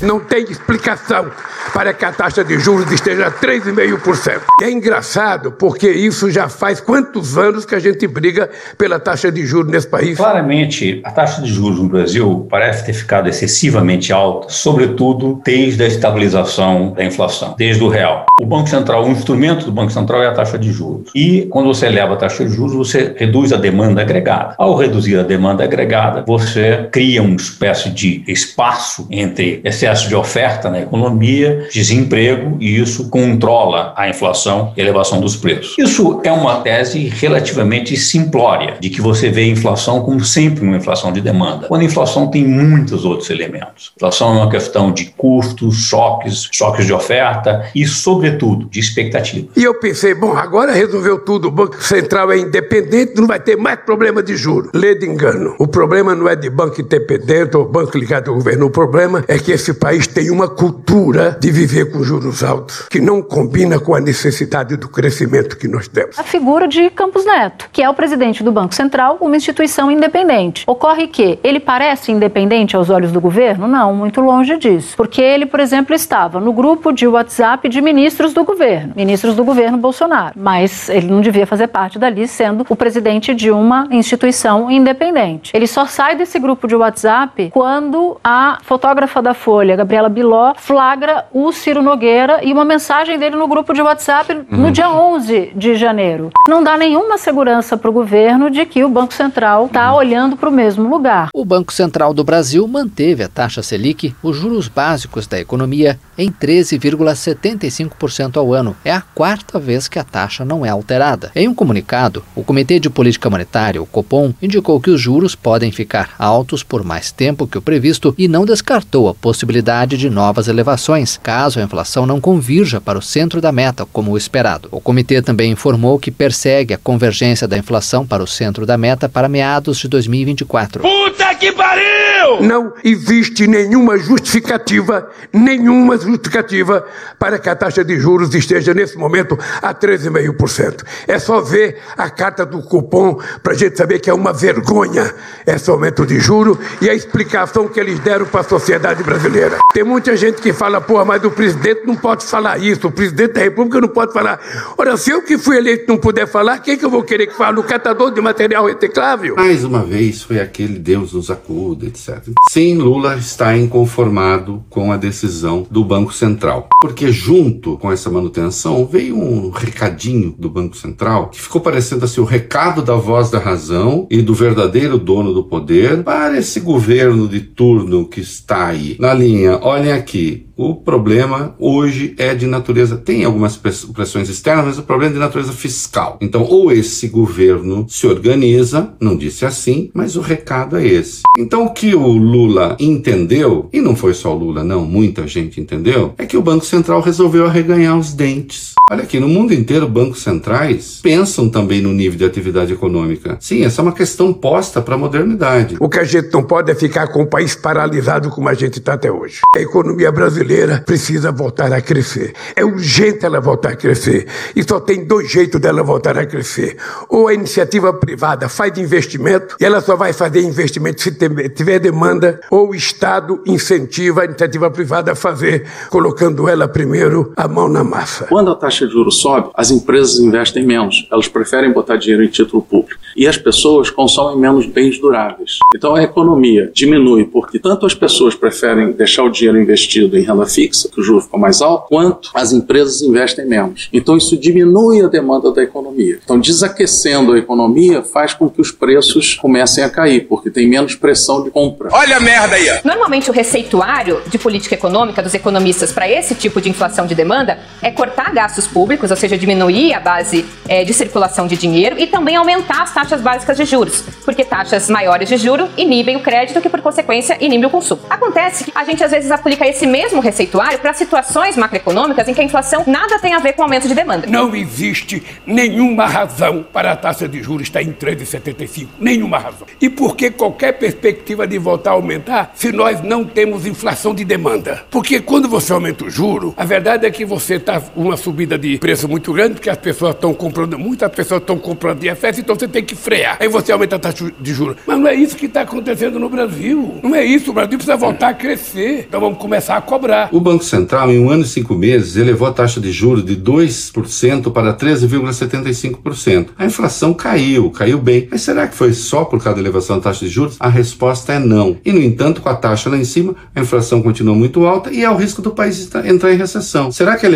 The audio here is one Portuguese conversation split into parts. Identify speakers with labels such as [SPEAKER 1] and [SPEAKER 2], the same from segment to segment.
[SPEAKER 1] Não tem explicação para que a taxa de juros esteja 3,5%. É engraçado porque isso já faz quantos anos que a gente briga pela taxa de juros nesse país?
[SPEAKER 2] Claramente, a taxa de juros no Brasil parece ter ficado excessivamente alta, sobretudo desde a estabilização da inflação, desde o real. O Banco Central, um instrumento do Banco Central é a taxa de juros. E quando você eleva a taxa de juros, você reduz a demanda agregada. Ao reduzir a demanda agregada, você cria uma espécie de espaço entre excesso de oferta na economia, desemprego, e isso controla a inflação e a elevação dos preços. Isso é uma tese relativamente simplória, de que você vê a inflação como sempre uma inflação de demanda, quando a inflação tem muitos outros elementos. A inflação é uma questão de custos, choques, choques de oferta e, sobretudo, de expectativa.
[SPEAKER 1] E eu pensei, bom, agora resolveu tudo, o Banco Central é independente, não vai ter mais problema de juros. Lê de engano. O problema não é de banco independente ou banco ligado ao governo, o problema é que esse país tem uma cultura de viver com juros altos, que não combina com a necessidade do crescimento que nós temos.
[SPEAKER 3] A figura de Campos Neto, que é o presidente do Banco Central, uma instituição independente. Ocorre que ele parece independente aos olhos do governo? Não, muito longe disso. Porque ele, por exemplo, estava no grupo de WhatsApp de ministros do governo, ministros do governo Bolsonaro. Mas ele não devia fazer parte dali, sendo o presidente de uma instituição independente. Ele só sai desse grupo de WhatsApp quando a fotógrafa da Folha, Gabriela Biló, flagra o Ciro Nogueira e uma mensagem dele no grupo de WhatsApp no dia 11 de janeiro. Não dá nenhuma segurança para o governo de que o Banco Central está olhando para o mesmo lugar.
[SPEAKER 4] O Banco Central do Brasil manteve a taxa Selic, os juros básicos da economia, em 13,75% ao ano. É a quarta vez que a taxa não é alterada. Em um comunicado, o Comitê de Política Monetária, o Copom, indicou que os juros podem ficar altos por mais tempo que o previsto e não descartou a possibilidade de novas elevações, caso a inflação não convirja para o centro da meta, como o esperado. O comitê também informou que persegue a convergência da inflação para o centro da meta para meados de 2024.
[SPEAKER 1] Puta que pariu! Não existe nenhuma justificativa, nenhuma justificativa para que a taxa de juros esteja nesse momento a 13,5%. É só ver a carta do cupom para a gente saber que é uma vergonha esse aumento de juros e a explicação que eles deram para a sociedade brasileira. Tem muita gente que fala, porra, mas o presidente não pode falar isso, o presidente da República não pode falar. Ora, se eu que fui eleito não puder falar, quem que eu vou querer que fale? O catador de material reciclável?
[SPEAKER 5] Mais uma vez foi aquele Deus nos acuda, etc. Sim, Lula está inconformado com a decisão do Banco Central, porque junto com essa manutenção veio um recadinho do Banco Central que ficou parecendo assim o recado da voz da razão e do verdadeiro dono do poder para esse governo de turno que está aí. Na linha, olhem aqui, o problema hoje é de natureza, tem algumas pressões externas, mas o problema é de natureza fiscal. Então, ou esse governo se organiza, não disse assim, mas o recado é esse. Então, o que o Lula entendeu, e não foi só o Lula, não, muita gente entendeu, é que o Banco Central resolveu arreganhar os dentes. Olha aqui, no mundo inteiro, bancos centrais pensam também no nível de atividade econômica. Sim, essa é uma questão posta para a modernidade.
[SPEAKER 1] O que a gente não pode é ficar com o país paralisado como a gente está até hoje. A economia brasileira precisa voltar a crescer. É urgente ela voltar a crescer. E só tem dois jeitos dela voltar a crescer. Ou a iniciativa privada faz investimento, e ela só vai fazer investimento se tiver demanda, ou o Estado incentiva a iniciativa privada a fazer, colocando ela primeiro a mão na massa.
[SPEAKER 6] Quando a taxa de juros sobe, as empresas investem menos. Elas preferem botar dinheiro em título público. E as pessoas consomem menos bens duráveis. Então a economia diminui porque tanto as pessoas preferem deixar o dinheiro investido em renda fixa, que o juro ficou mais alto, quanto as empresas investem menos. Então isso diminui a demanda da economia. Então desaquecendo a economia faz com que os preços comecem a cair, porque tem menos pressão de compra.
[SPEAKER 1] Olha a merda aí!
[SPEAKER 7] Normalmente o receituário de política econômica dos economistas para esse tipo de inflação de demanda é cortar gastos públicos, ou seja, diminuir a base é, de circulação de dinheiro e também aumentar as taxas básicas de juros, porque taxas maiores de juro inibem o crédito que, por consequência, inibe o consumo. Acontece que a gente às vezes aplica esse mesmo receituário para situações macroeconômicas em que a inflação nada tem a ver com aumento de demanda.
[SPEAKER 1] Não existe nenhuma razão para a taxa de juros estar em 13,75. Nenhuma razão. E por que qualquer perspectiva de voltar a aumentar se nós não temos inflação de demanda? Porque quando você aumenta o juro, a verdade é que você está uma subida de preço muito grande, porque as pessoas estão comprando muito, as pessoas estão comprando de excesso, então você tem que frear. Aí você aumenta a taxa de juros. Mas não é isso que está acontecendo no Brasil. Não é isso. O Brasil precisa voltar a crescer. Então vamos começar a cobrar.
[SPEAKER 5] O Banco Central, em um ano e cinco meses, elevou a taxa de juros de 2% para 13,75%. A inflação caiu, caiu bem. Mas será que foi só por causa da elevação da taxa de juros? A resposta é não. E, no entanto, com a taxa lá em cima, a inflação continua muito alta e há o risco do país entrar em recessão. Será que a,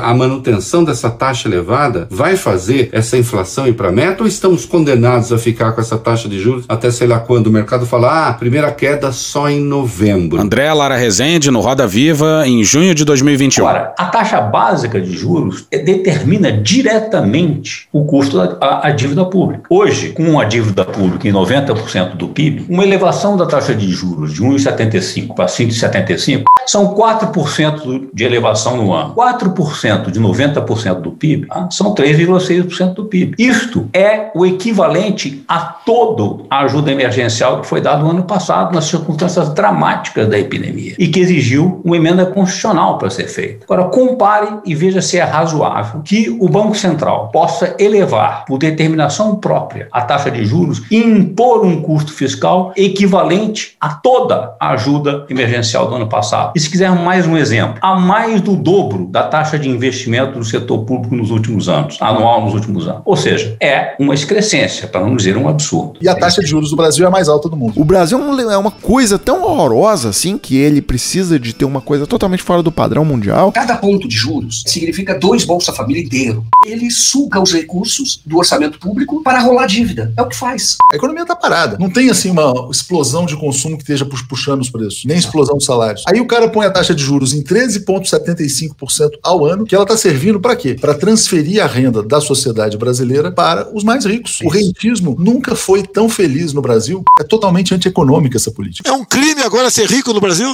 [SPEAKER 5] a manutenção dessa taxa elevada vai fazer essa inflação ir para a meta ou estamos condenados a ficar com essa taxa de juros até sei lá quando o mercado fala, ah, primeira queda só em novembro?
[SPEAKER 8] André Lara Rezende, no Roda Viva, em junho de 2021.
[SPEAKER 2] Agora, a taxa básica de juros determina diretamente o custo da dívida pública. Hoje, com a dívida pública em 90% do PIB, uma elevação da taxa de juros de 1,75 para 5,75 são 4% de elevação no ano. 4% de 90% do PIB ah, são 3,6% do PIB. Isto é o equivalente a toda a ajuda emergencial que foi dada no ano passado, nas circunstâncias dramáticas da epidemia, e que exigiu uma emenda constitucional para ser feita. Agora, compare e veja se é razoável que o Banco Central possa elevar, por determinação própria, a taxa de juros e impor um custo fiscal equivalente a toda a ajuda emergencial do ano passado. E se quisermos mais um exemplo, a mais do dobro da taxa de investimento do setor público nos últimos anos, anual nos últimos anos. Ou seja, é uma excrescência, para não dizer um absurdo.
[SPEAKER 9] E a taxa de juros do Brasil é a mais alta do mundo.
[SPEAKER 10] O Brasil é uma coisa tão horrorosa assim que ele precisa de ter uma coisa totalmente fora do padrão mundial.
[SPEAKER 11] Cada ponto de juros significa dois Bolsa Família inteiro. Ele suga os recursos do orçamento público para rolar dívida. É o que faz.
[SPEAKER 9] A economia está parada. Não tem assim uma explosão de consumo que esteja puxando os preços, nem explosão de salários. Aí o cara põe a taxa de juros em 13,75% ao ano, que ela está servindo para quê? Para transferir a renda da sociedade brasileira para os mais ricos. O rentismo nunca foi tão feliz no Brasil. É totalmente antieconômica essa política.
[SPEAKER 10] É um crime agora ser rico no Brasil?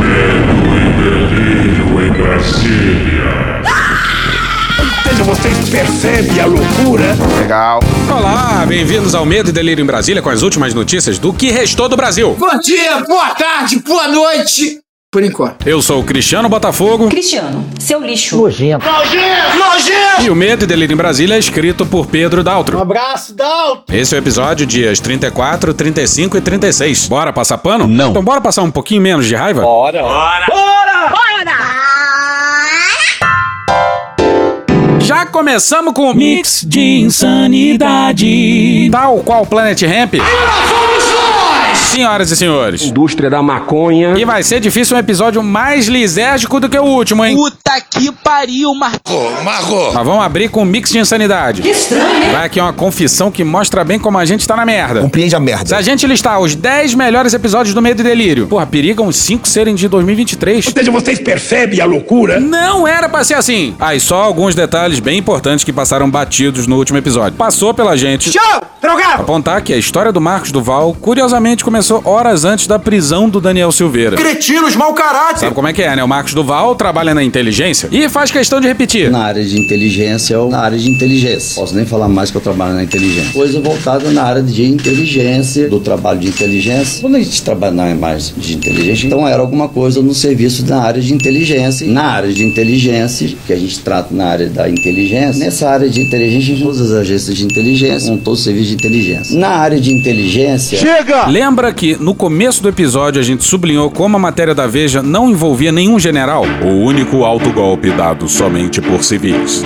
[SPEAKER 1] Medo e delírio em Brasília. Veja, vocês percebem a loucura?
[SPEAKER 10] Legal.
[SPEAKER 8] Olá, bem-vindos ao Medo e Delírio em Brasília com as últimas notícias do que restou do Brasil.
[SPEAKER 12] Bom dia, boa tarde, boa noite. Por enquanto.
[SPEAKER 8] Eu sou o Cristiano Botafogo.
[SPEAKER 13] Cristiano, seu lixo.
[SPEAKER 12] Nojento. Nojento! Nojento!
[SPEAKER 8] E o Medo e Delírio em Brasília é escrito por Pedro Daltro.
[SPEAKER 12] Um abraço, Daltro!
[SPEAKER 8] Esse é o episódio dias 34, 35 e 36. Bora passar pano?
[SPEAKER 10] Não.
[SPEAKER 8] Então bora passar um pouquinho menos de raiva?
[SPEAKER 12] Bora! Bora! Bora! Bora!
[SPEAKER 8] Já começamos com o Mix de Insanidade. Tal qual Planet Ramp.
[SPEAKER 12] E lá fomos nós!
[SPEAKER 8] Senhoras e senhores.
[SPEAKER 1] Indústria da maconha.
[SPEAKER 8] E vai ser difícil um episódio mais lisérgico do que o último, hein?
[SPEAKER 12] Puta que pariu, Marco!
[SPEAKER 10] Marco!
[SPEAKER 8] Mas vamos abrir com um mix de insanidade.
[SPEAKER 12] Que estranho, hein?
[SPEAKER 8] Vai aqui uma confissão que mostra bem como a gente tá na merda.
[SPEAKER 10] Compreende a
[SPEAKER 8] Se
[SPEAKER 10] merda.
[SPEAKER 8] a gente listar os 10 melhores episódios do Medo e Delírio, porra, perigam os 5 serem de 2023.
[SPEAKER 1] Ou seja, vocês percebem a loucura?
[SPEAKER 8] Não era pra ser assim. Aí só alguns detalhes bem importantes que passaram batidos no último episódio. Passou pela gente
[SPEAKER 12] Tchau, drogado!
[SPEAKER 8] apontar que a história do Marcos Duval, curiosamente, começou horas antes da prisão do Daniel Silveira.
[SPEAKER 12] Cretinos, mau caráter!
[SPEAKER 8] Sabe como é que é, né? O Marcos Duval trabalha na inteligência e faz questão de repetir.
[SPEAKER 14] Na área de inteligência ou na área de inteligência. Posso nem falar mais que eu trabalho na inteligência. Coisa voltada na área de inteligência, do trabalho de inteligência. Quando a gente trabalha na mais de inteligência, então era alguma coisa no serviço da área de inteligência. Na área de inteligência, que a gente trata na área da inteligência, nessa área de inteligência, todas as agências de inteligência, com todo o serviço de inteligência. Na área de inteligência.
[SPEAKER 10] Chega!
[SPEAKER 8] Lembra que no começo do episódio a gente sublinhou como a matéria da Veja não envolvia nenhum general? O único autogolpe dado somente por civis.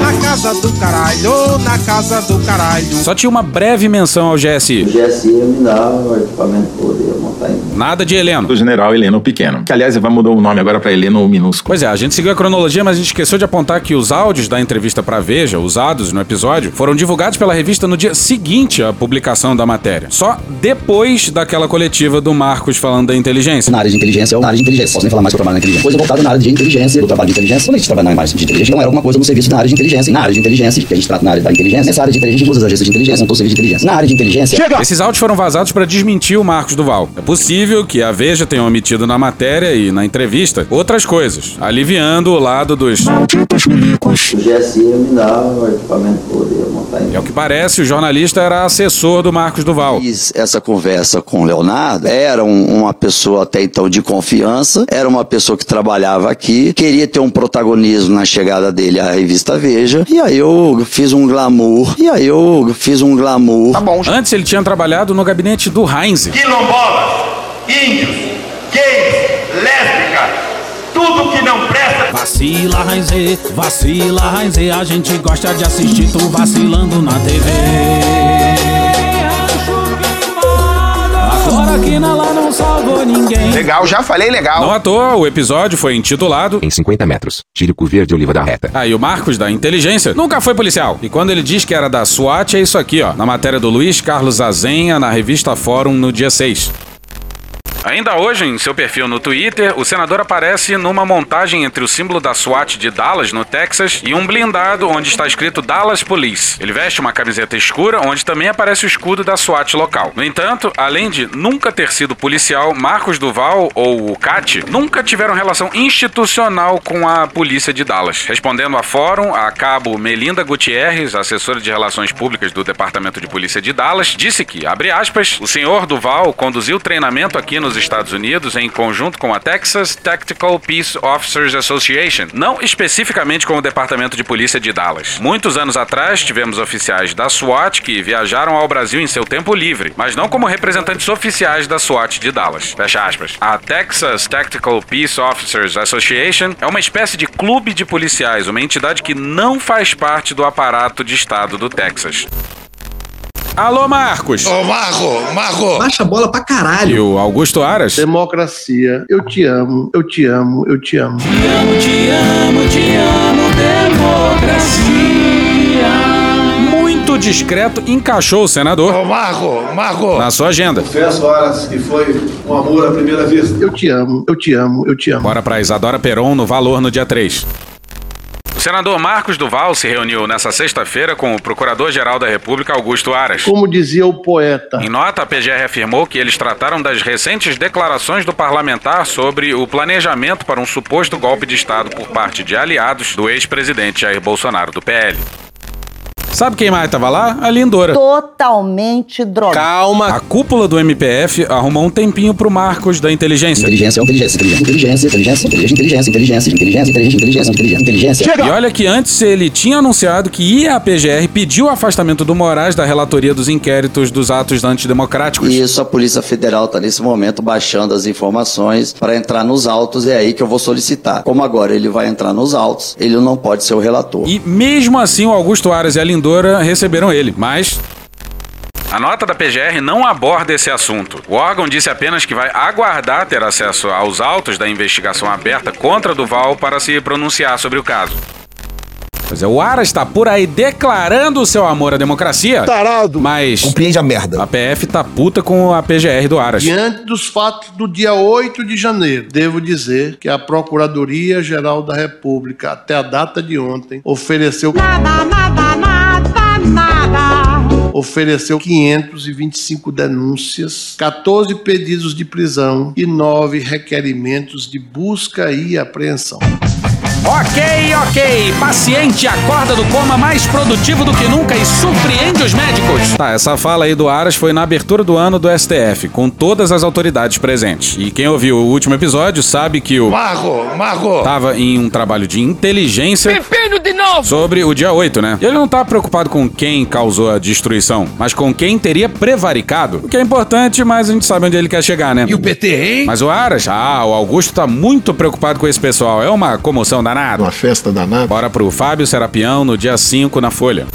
[SPEAKER 15] Na casa do caralho, na casa do caralho.
[SPEAKER 8] Só tinha uma breve menção ao GSI.
[SPEAKER 14] O GSI me dá o equipamento em
[SPEAKER 8] Nada de Heleno.
[SPEAKER 16] do general Heleno Pequeno. Que, aliás, vai mudar o nome agora para Heleno Minúsculo.
[SPEAKER 8] Pois é, a gente seguiu a cronologia, mas a gente esqueceu de apontar que os áudios da entrevista pra Veja, usados no episódio, foram divulgados pela revista no dia seguinte à publicação da matéria. Só depois daquela coletiva do Marcos falando da inteligência.
[SPEAKER 14] Na área de inteligência ou na área de inteligência. Posso nem falar mais que eu trabalho na inteligência. Coisa voltada na área de inteligência, do trabalho de inteligência. Quando a gente trabalha na área de inteligência, então era alguma coisa no serviço da área de inteligência. Na área de inteligência, que a gente trata na área da inteligência, nessa área de inteligência, usa as agências de inteligência, montou serviço de inteligência. Na área de inteligência.
[SPEAKER 8] Esses áudios foram vazados para desmentir o Marcos Duval. É possível que a Veja tenha omitido na matéria e na entrevista outras coisas, aliviando o lado dos.
[SPEAKER 14] O GSI me dá o equipamento para poder montar em
[SPEAKER 8] É o que parece, o jornalista era assessor do Marcos Duval.
[SPEAKER 14] Fiz essa conversa com o Leonardo, era um- uma pessoa até então de confiança, era uma pessoa que trabalhava aqui, queria ter um protagonismo na chegada dele à revista Veja, e aí eu fiz um glamour, e aí eu fiz um glamour. Tá bom.
[SPEAKER 8] Antes ele tinha trabalhado no gabinete do Heinz.
[SPEAKER 13] Quilombolas, índios, gays, lésbicas, tudo que não presta.
[SPEAKER 17] Vacila, Raizê, vacila, Raizê, a gente gosta de assistir tu vacilando na TV. Agora que na lá não salvou ninguém.
[SPEAKER 8] Legal, já falei legal. Não à toa, o episódio foi intitulado
[SPEAKER 18] Em 50 metros, tire o verde oliva da reta.
[SPEAKER 8] Aí o Marcos da inteligência nunca foi policial. E quando ele diz que era da SWAT, é isso aqui, ó. Na matéria do Luiz Carlos Azenha, na revista Fórum, no dia 6. Ainda hoje, em seu perfil no Twitter, o senador aparece numa montagem entre o símbolo da SWAT de Dallas, no Texas, e um blindado onde está escrito Dallas Police. Ele veste uma camiseta escura, onde também aparece o escudo da SWAT local. No entanto, além de nunca ter sido policial, Marcos Duval, ou o CAT, nunca tiveram relação institucional com a polícia de Dallas. Respondendo a fórum, a cabo Melinda Gutierrez, assessora de relações públicas do Departamento de Polícia de Dallas, disse que, abre aspas, o senhor Duval conduziu treinamento aqui nos Estados Unidos em conjunto com a Texas Tactical Peace Officers Association, não especificamente com o Departamento de Polícia de Dallas. Muitos anos atrás, tivemos oficiais da SWAT que viajaram ao Brasil em seu tempo livre, mas não como representantes oficiais da SWAT de Dallas. Fecha aspas. A Texas Tactical Peace Officers Association é uma espécie de clube de policiais, uma entidade que não faz parte do aparato de Estado do Texas. Alô, Marcos!
[SPEAKER 19] Ô, Marco, Marco!
[SPEAKER 20] Baixa a bola pra caralho.
[SPEAKER 8] E o Augusto Aras?
[SPEAKER 21] Democracia. Eu te amo, eu te amo, eu te amo.
[SPEAKER 17] Te amo, te amo, te amo, democracia.
[SPEAKER 8] Muito discreto, encaixou o senador
[SPEAKER 19] Ô, Marco, Marco!
[SPEAKER 8] na sua agenda.
[SPEAKER 21] Confesso, horas que foi um amor à primeira vista. Eu te amo, eu te amo, eu te amo.
[SPEAKER 8] Bora pra Isadora Peron no Valor no dia 3. Senador Marcos Duval se reuniu nessa sexta-feira com o Procurador-Geral da República, Augusto Aras.
[SPEAKER 21] Como dizia o poeta.
[SPEAKER 8] Em nota, a PGR afirmou que eles trataram das recentes declarações do parlamentar sobre o planejamento para um suposto golpe de Estado por parte de aliados do ex-presidente Jair Bolsonaro, do PL. Sabe quem mais estava lá? A Lindora.
[SPEAKER 22] Totalmente drogado.
[SPEAKER 8] Calma. A cúpula do MPF arrumou um tempinho pro Marcos da inteligência.
[SPEAKER 14] Inteligência, inteligência, inteligência, inteligência, inteligência, inteligência, inteligência, inteligência, inteligência, inteligência, inteligência.
[SPEAKER 8] E olha que antes ele tinha anunciado que ia à PGR pedir o afastamento do Moraes da relatoria dos inquéritos dos atos antidemocráticos.
[SPEAKER 14] Isso, a Polícia Federal está nesse momento baixando as informações para entrar nos autos, é aí que eu vou solicitar. Como agora ele vai entrar nos autos, ele não pode ser o relator.
[SPEAKER 8] E mesmo assim o Augusto Aras e a Lindora receberam ele, mas a nota da PGR não aborda esse assunto. O órgão disse apenas que vai aguardar ter acesso aos autos da investigação aberta contra Duval para se pronunciar sobre o caso. Pois é, o Aras está por aí declarando o seu amor à democracia.
[SPEAKER 21] Tarado.
[SPEAKER 8] Mas.
[SPEAKER 10] Compreende a merda.
[SPEAKER 8] A PF tá puta com a PGR do Aras.
[SPEAKER 21] Diante dos fatos do dia 8 de janeiro, devo dizer que a Procuradoria-Geral da República, até a data de ontem, ofereceu.
[SPEAKER 23] Nada, nada, nada, nada.
[SPEAKER 21] Ofereceu 525 denúncias, 14 pedidos de prisão e 9 requerimentos de busca e apreensão.
[SPEAKER 8] Ok, ok. Paciente acorda do coma mais produtivo do que nunca e surpreende os médicos. Tá, essa fala aí do Aras foi na abertura do ano do STF, com todas as autoridades presentes. E quem ouviu o último episódio sabe que o
[SPEAKER 19] Marco, Marco!
[SPEAKER 8] tava em um trabalho de inteligência
[SPEAKER 19] Pepino de novo!
[SPEAKER 8] sobre o dia 8, né? E ele não tá preocupado com quem causou a destruição, mas com quem teria prevaricado. O que é importante, mas a gente sabe onde ele quer chegar, né?
[SPEAKER 19] E o PT, hein?
[SPEAKER 8] Mas o Aras, ah, o Augusto tá muito preocupado com esse pessoal. É uma comoção danada.
[SPEAKER 9] Uma festa danada.
[SPEAKER 8] Bora pro Fábio Serapião no dia 5 na Folha.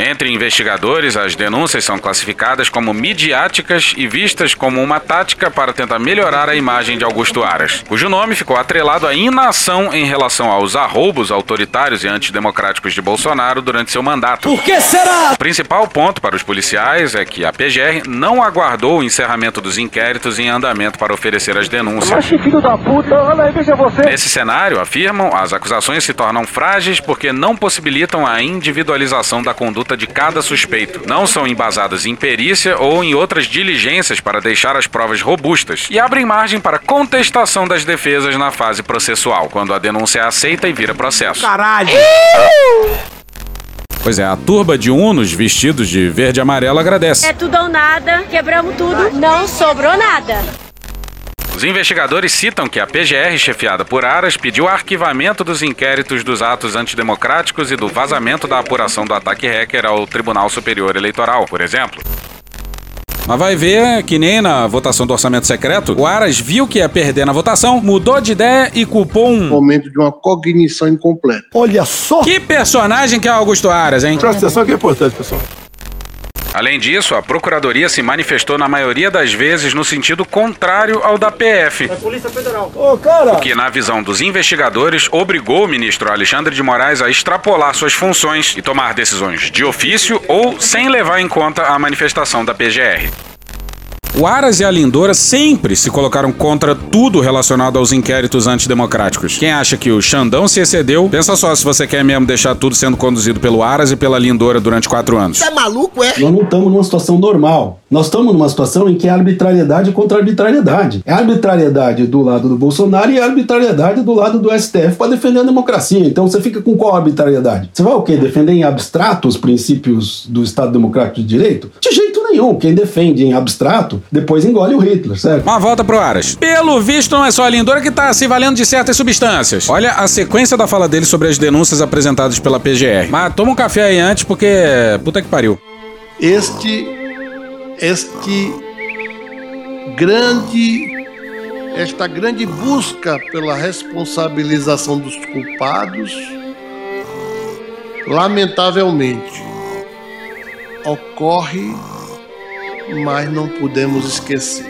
[SPEAKER 8] Entre investigadores, as denúncias são classificadas como midiáticas e vistas como uma tática para tentar melhorar a imagem de Augusto Aras, cujo nome ficou atrelado à inação em relação aos arroubos autoritários e antidemocráticos de Bolsonaro durante seu mandato.
[SPEAKER 24] Por que será?
[SPEAKER 8] O principal ponto para os policiais é que a PGR não aguardou o encerramento dos inquéritos em andamento para oferecer as denúncias.
[SPEAKER 24] Mas que filho da puta, olha aí, veja você.
[SPEAKER 8] Nesse cenário, afirmam, as acusações se tornam frágeis porque não possibilitam a individualização da conduta de cada suspeito. Não são embasadas em perícia ou em outras diligências para deixar as provas robustas e abrem margem para contestação das defesas na fase processual, quando a denúncia é aceita e vira processo.
[SPEAKER 24] Caralho!
[SPEAKER 8] Pois é, a turba de unos vestidos de verde e amarelo agradece.
[SPEAKER 25] É tudo ou nada, quebramos tudo, não sobrou nada.
[SPEAKER 8] Os investigadores citam que a PGR, chefiada por Aras, pediu arquivamento dos inquéritos dos atos antidemocráticos e do vazamento da apuração do ataque hacker ao Tribunal Superior Eleitoral, por exemplo. Mas vai ver que nem na votação do orçamento secreto, o Aras viu que ia perder na votação, mudou de ideia e culpou um.
[SPEAKER 21] Momento de uma cognição incompleta.
[SPEAKER 24] Olha só!
[SPEAKER 8] Que personagem que é Augusto Aras, hein?
[SPEAKER 9] Presta atenção que é importante, pessoal.
[SPEAKER 8] Além disso, a Procuradoria se manifestou na maioria das vezes no sentido contrário ao da PF.
[SPEAKER 24] É Polícia Federal. Ô, cara!
[SPEAKER 8] O que, na visão dos investigadores, obrigou o ministro Alexandre de Moraes a extrapolar suas funções e tomar decisões de ofício ou sem levar em conta a manifestação da PGR. O Aras e a Lindora sempre se colocaram contra tudo relacionado aos inquéritos antidemocráticos. Quem acha que o Xandão se excedeu, pensa só se você quer mesmo deixar tudo sendo conduzido pelo Aras e pela Lindora durante quatro anos.
[SPEAKER 24] Você é maluco, é?
[SPEAKER 26] Nós não estamos numa situação normal. Nós estamos numa situação em que é arbitrariedade contra arbitrariedade. É arbitrariedade do lado do Bolsonaro e arbitrariedade do lado do STF para defender a democracia. Então você fica com qual arbitrariedade? Você vai o quê? Defender em abstrato os princípios do Estado Democrático de Direito? De jeito nenhum. Quem defende em abstrato, depois engole o Hitler, certo?
[SPEAKER 8] Uma volta pro Aras. Pelo visto, não é só a Lindora que tá se valendo de certas substâncias. Olha a sequência da fala dele sobre as denúncias apresentadas pela PGR. Mas toma um café aí antes, porque. Puta que pariu.
[SPEAKER 21] Este, este grande, esta grande busca pela responsabilização dos culpados, lamentavelmente, ocorre, mas não podemos esquecer.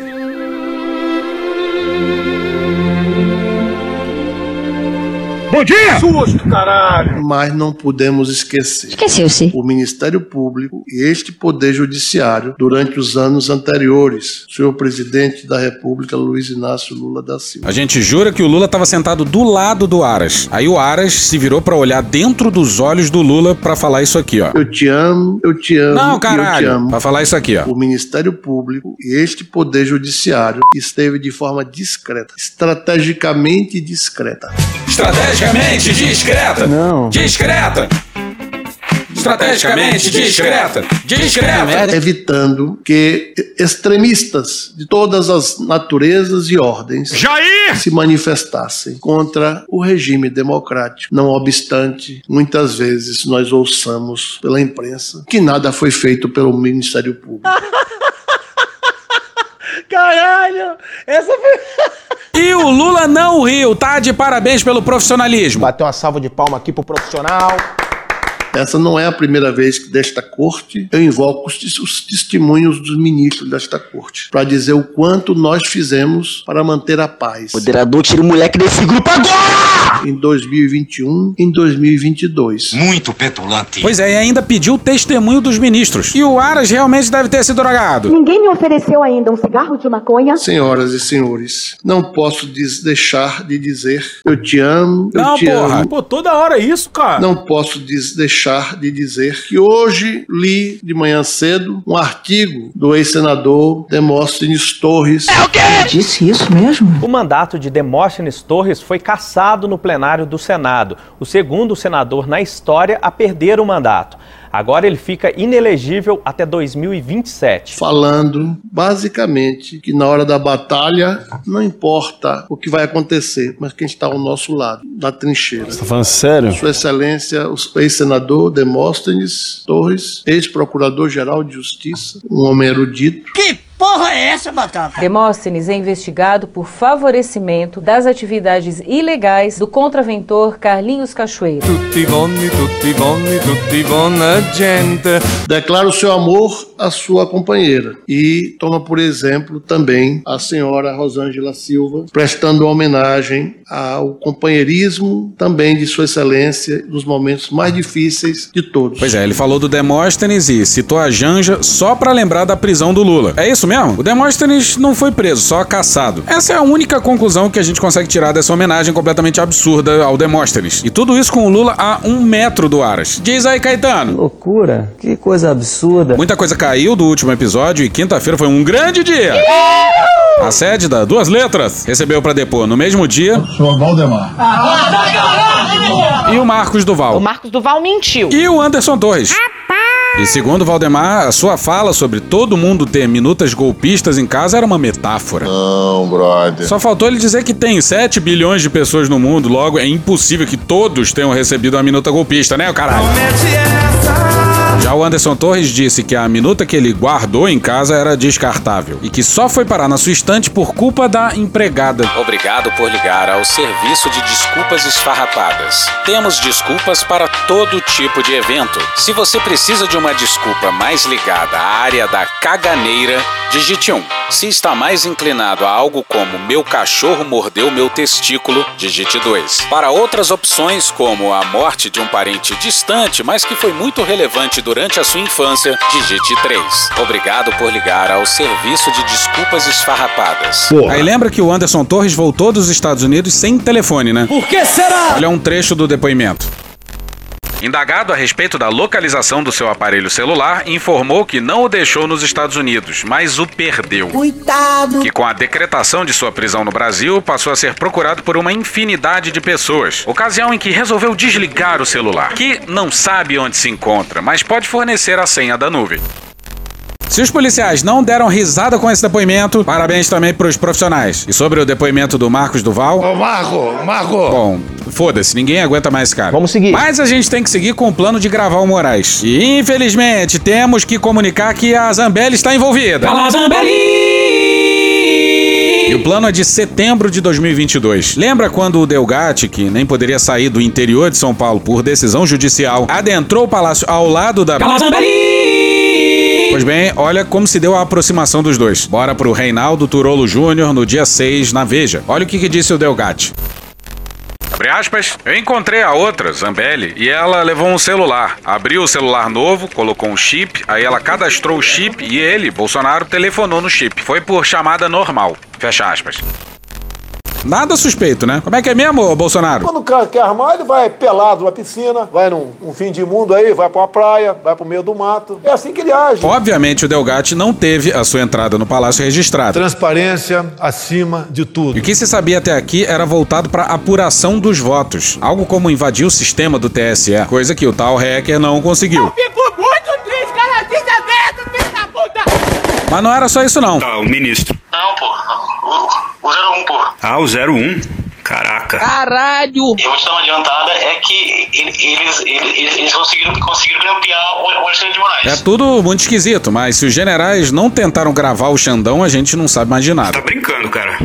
[SPEAKER 24] Bom dia! Susto, caralho!
[SPEAKER 21] Mas não podemos esquecer.
[SPEAKER 25] Esqueceu-se.
[SPEAKER 21] O Ministério Público e este Poder Judiciário durante os anos anteriores. Senhor Presidente da República, Luiz Inácio Lula da Silva.
[SPEAKER 8] A gente jura que o Lula tava sentado do lado do Aras. Aí o Aras se virou pra olhar dentro dos olhos do Lula pra falar isso aqui, ó.
[SPEAKER 21] Eu te amo, eu te amo.
[SPEAKER 8] Não,
[SPEAKER 21] e eu te
[SPEAKER 8] caralho.
[SPEAKER 21] amo.
[SPEAKER 8] Pra falar isso aqui, ó.
[SPEAKER 21] O Ministério Público e este Poder Judiciário esteve de forma discreta, estrategicamente discreta.
[SPEAKER 8] Estrategicamente discreta.
[SPEAKER 26] Não.
[SPEAKER 8] Discreta. Estrategicamente discreta. Discreta.
[SPEAKER 21] Evitando que extremistas de todas as naturezas e ordens
[SPEAKER 24] Jair!
[SPEAKER 21] se manifestassem contra o regime democrático. Não obstante, muitas vezes nós ouçamos pela imprensa que nada foi feito pelo Ministério Público.
[SPEAKER 24] Caralho! Essa foi.
[SPEAKER 8] E o Lula não riu, tá? De parabéns pelo profissionalismo.
[SPEAKER 24] Bateu uma salva de palma aqui pro profissional.
[SPEAKER 21] Essa não é a primeira vez que desta corte eu invoco os, os testemunhos dos ministros desta corte para dizer o quanto nós fizemos para manter a paz.
[SPEAKER 24] Moderador, tira o moleque desse grupo agora!
[SPEAKER 21] Em 2021, em 2022.
[SPEAKER 18] Muito petulante.
[SPEAKER 8] Pois é, e ainda pediu o testemunho dos ministros. E o Aras realmente deve ter se drogado.
[SPEAKER 22] Ninguém me ofereceu ainda um cigarro de maconha?
[SPEAKER 21] Senhoras e senhores, não posso deixar de dizer eu te amo, eu
[SPEAKER 8] Não,
[SPEAKER 21] te
[SPEAKER 8] porra.
[SPEAKER 21] amo.
[SPEAKER 24] Pô, toda hora isso, cara.
[SPEAKER 21] Não posso deixar de dizer que hoje li de manhã cedo um artigo do ex-senador Demóstenes Torres.
[SPEAKER 22] Disse isso mesmo?
[SPEAKER 20] O mandato de Demóstenes Torres foi cassado no plenário do Senado, o segundo senador na história a perder o mandato. Agora ele fica inelegível até 2027.
[SPEAKER 21] falando basicamente que na hora da batalha não importa o que vai acontecer, mas quem está ao nosso lado, na trincheira.
[SPEAKER 26] Tá falando sério?
[SPEAKER 21] Sua Excelência, o ex-senador Demóstenes Torres, ex-procurador-geral de Justiça, um homem erudito.
[SPEAKER 24] Que
[SPEAKER 27] porra é essa, Batata?
[SPEAKER 28] Demóstenes é investigado por favorecimento das atividades ilegais do contraventor Carlinhos Cachoeira.
[SPEAKER 21] Tutti bonni, tutti bonni, tutti bona gente. Declara o seu amor à sua companheira e toma por exemplo também a senhora Rosângela Silva, prestando homenagem ao companheirismo também de sua excelência nos momentos mais difíceis de todos.
[SPEAKER 8] Pois é, ele falou do Demóstenes e citou a Janja só pra lembrar da prisão do Lula. É isso mesmo? O Demóstenes não foi preso, só caçado. Essa é a única conclusão que a gente consegue tirar dessa homenagem completamente absurda ao Demóstenes. E tudo isso com o Lula a um metro do Aras. Diz aí, Caetano.
[SPEAKER 29] Loucura, que coisa absurda.
[SPEAKER 8] Muita coisa caiu do último episódio e quinta-feira foi um grande dia. A sede da Duas Letras recebeu pra depor no mesmo dia
[SPEAKER 21] Sou Valdemar.
[SPEAKER 8] e o Marcos Duval.
[SPEAKER 30] O Marcos Duval mentiu.
[SPEAKER 8] E o Anderson Torres. E segundo Valdemar, a sua fala sobre todo mundo ter minutas golpistas em casa era uma metáfora.
[SPEAKER 21] Não, brother.
[SPEAKER 8] Só faltou ele dizer que tem 7 bilhões de pessoas no mundo, logo é impossível que todos tenham recebido a minuta golpista, né, o caralho? Já o Anderson Torres disse que a minuta que ele guardou em casa era descartável e que só foi parar na sua estante por culpa da empregada. Obrigado por ligar ao serviço de desculpas esfarrapadas. Temos desculpas para todo tipo de evento. Se você precisa de uma desculpa mais ligada à área da caganeira, digite 1. Se está mais inclinado a algo como meu cachorro mordeu meu testículo, digite 2. Para outras opções, como a morte de um parente distante, mas que foi muito relevante durante a sua infância, digite 3. Obrigado por ligar ao serviço de desculpas esfarrapadas.
[SPEAKER 21] Porra.
[SPEAKER 8] Aí lembra que o Anderson Torres voltou dos Estados Unidos sem telefone, né?
[SPEAKER 27] Por que será?
[SPEAKER 8] Olha um trecho do depoimento. Indagado a respeito da localização do seu aparelho celular, informou que não o deixou nos Estados Unidos, mas o perdeu.
[SPEAKER 27] Coitado.
[SPEAKER 8] Que com a decretação de sua prisão no Brasil, passou a ser procurado por uma infinidade de pessoas. Ocasião em que resolveu desligar o celular, que não sabe onde se encontra, mas pode fornecer a senha da nuvem. Se os policiais não deram risada com esse depoimento, parabéns também pros profissionais. E sobre o depoimento do Marcos Duval?
[SPEAKER 19] Ô, Marco, Marco.
[SPEAKER 8] Bom, foda-se, ninguém aguenta mais esse cara.
[SPEAKER 20] Vamos seguir.
[SPEAKER 8] Mas a gente tem que seguir com o plano de gravar o Moraes. E infelizmente temos que comunicar que a Zambelli está envolvida.
[SPEAKER 17] Fala, Zambelli!
[SPEAKER 8] E o plano é de setembro de 2022. Lembra quando o Delgatti, que nem poderia sair do interior de São Paulo por decisão judicial, adentrou o palácio ao lado da.
[SPEAKER 17] Fala, Zambelli!
[SPEAKER 8] Pois bem, olha como se deu a aproximação dos dois. Bora pro Reinaldo Turolo Júnior no dia 6 na Veja. Olha o que, que disse o Delgatti. Aspas, eu encontrei a outra, Zambelli, e ela levou um celular. Abriu o celular novo, colocou um chip, aí ela cadastrou o chip e ele, Bolsonaro, telefonou no chip. Foi por chamada normal. Fecha aspas. Nada suspeito, né? Como é que é mesmo, Bolsonaro?
[SPEAKER 24] Quando o cara quer armar, ele vai pelado na piscina, vai num um fim de mundo aí, vai pra uma praia, vai pro meio do mato. É assim que ele age.
[SPEAKER 8] Obviamente o Delgatti não teve a sua entrada no palácio registrada.
[SPEAKER 24] Transparência acima de tudo.
[SPEAKER 8] E o que se sabia até aqui era voltado para apuração dos votos, algo como invadir o sistema do TSE, coisa que o tal hacker não conseguiu.
[SPEAKER 23] Fico muito triste, cara. Filho da puta.
[SPEAKER 8] Mas não era só isso não.
[SPEAKER 31] Tá, o ministro.
[SPEAKER 13] O, o 01, pô.
[SPEAKER 31] Ah, o 01? Caraca.
[SPEAKER 27] Caralho.
[SPEAKER 13] Eu vou te dar uma adiantada, é que ele- eles, eles, eles conseguiram, conseguiram grampear o o Alexandre de Moraes.
[SPEAKER 8] É tudo muito esquisito, mas se os generais não tentaram gravar o Xandão, a gente não sabe mais de nada.
[SPEAKER 31] Tá brincando, cara.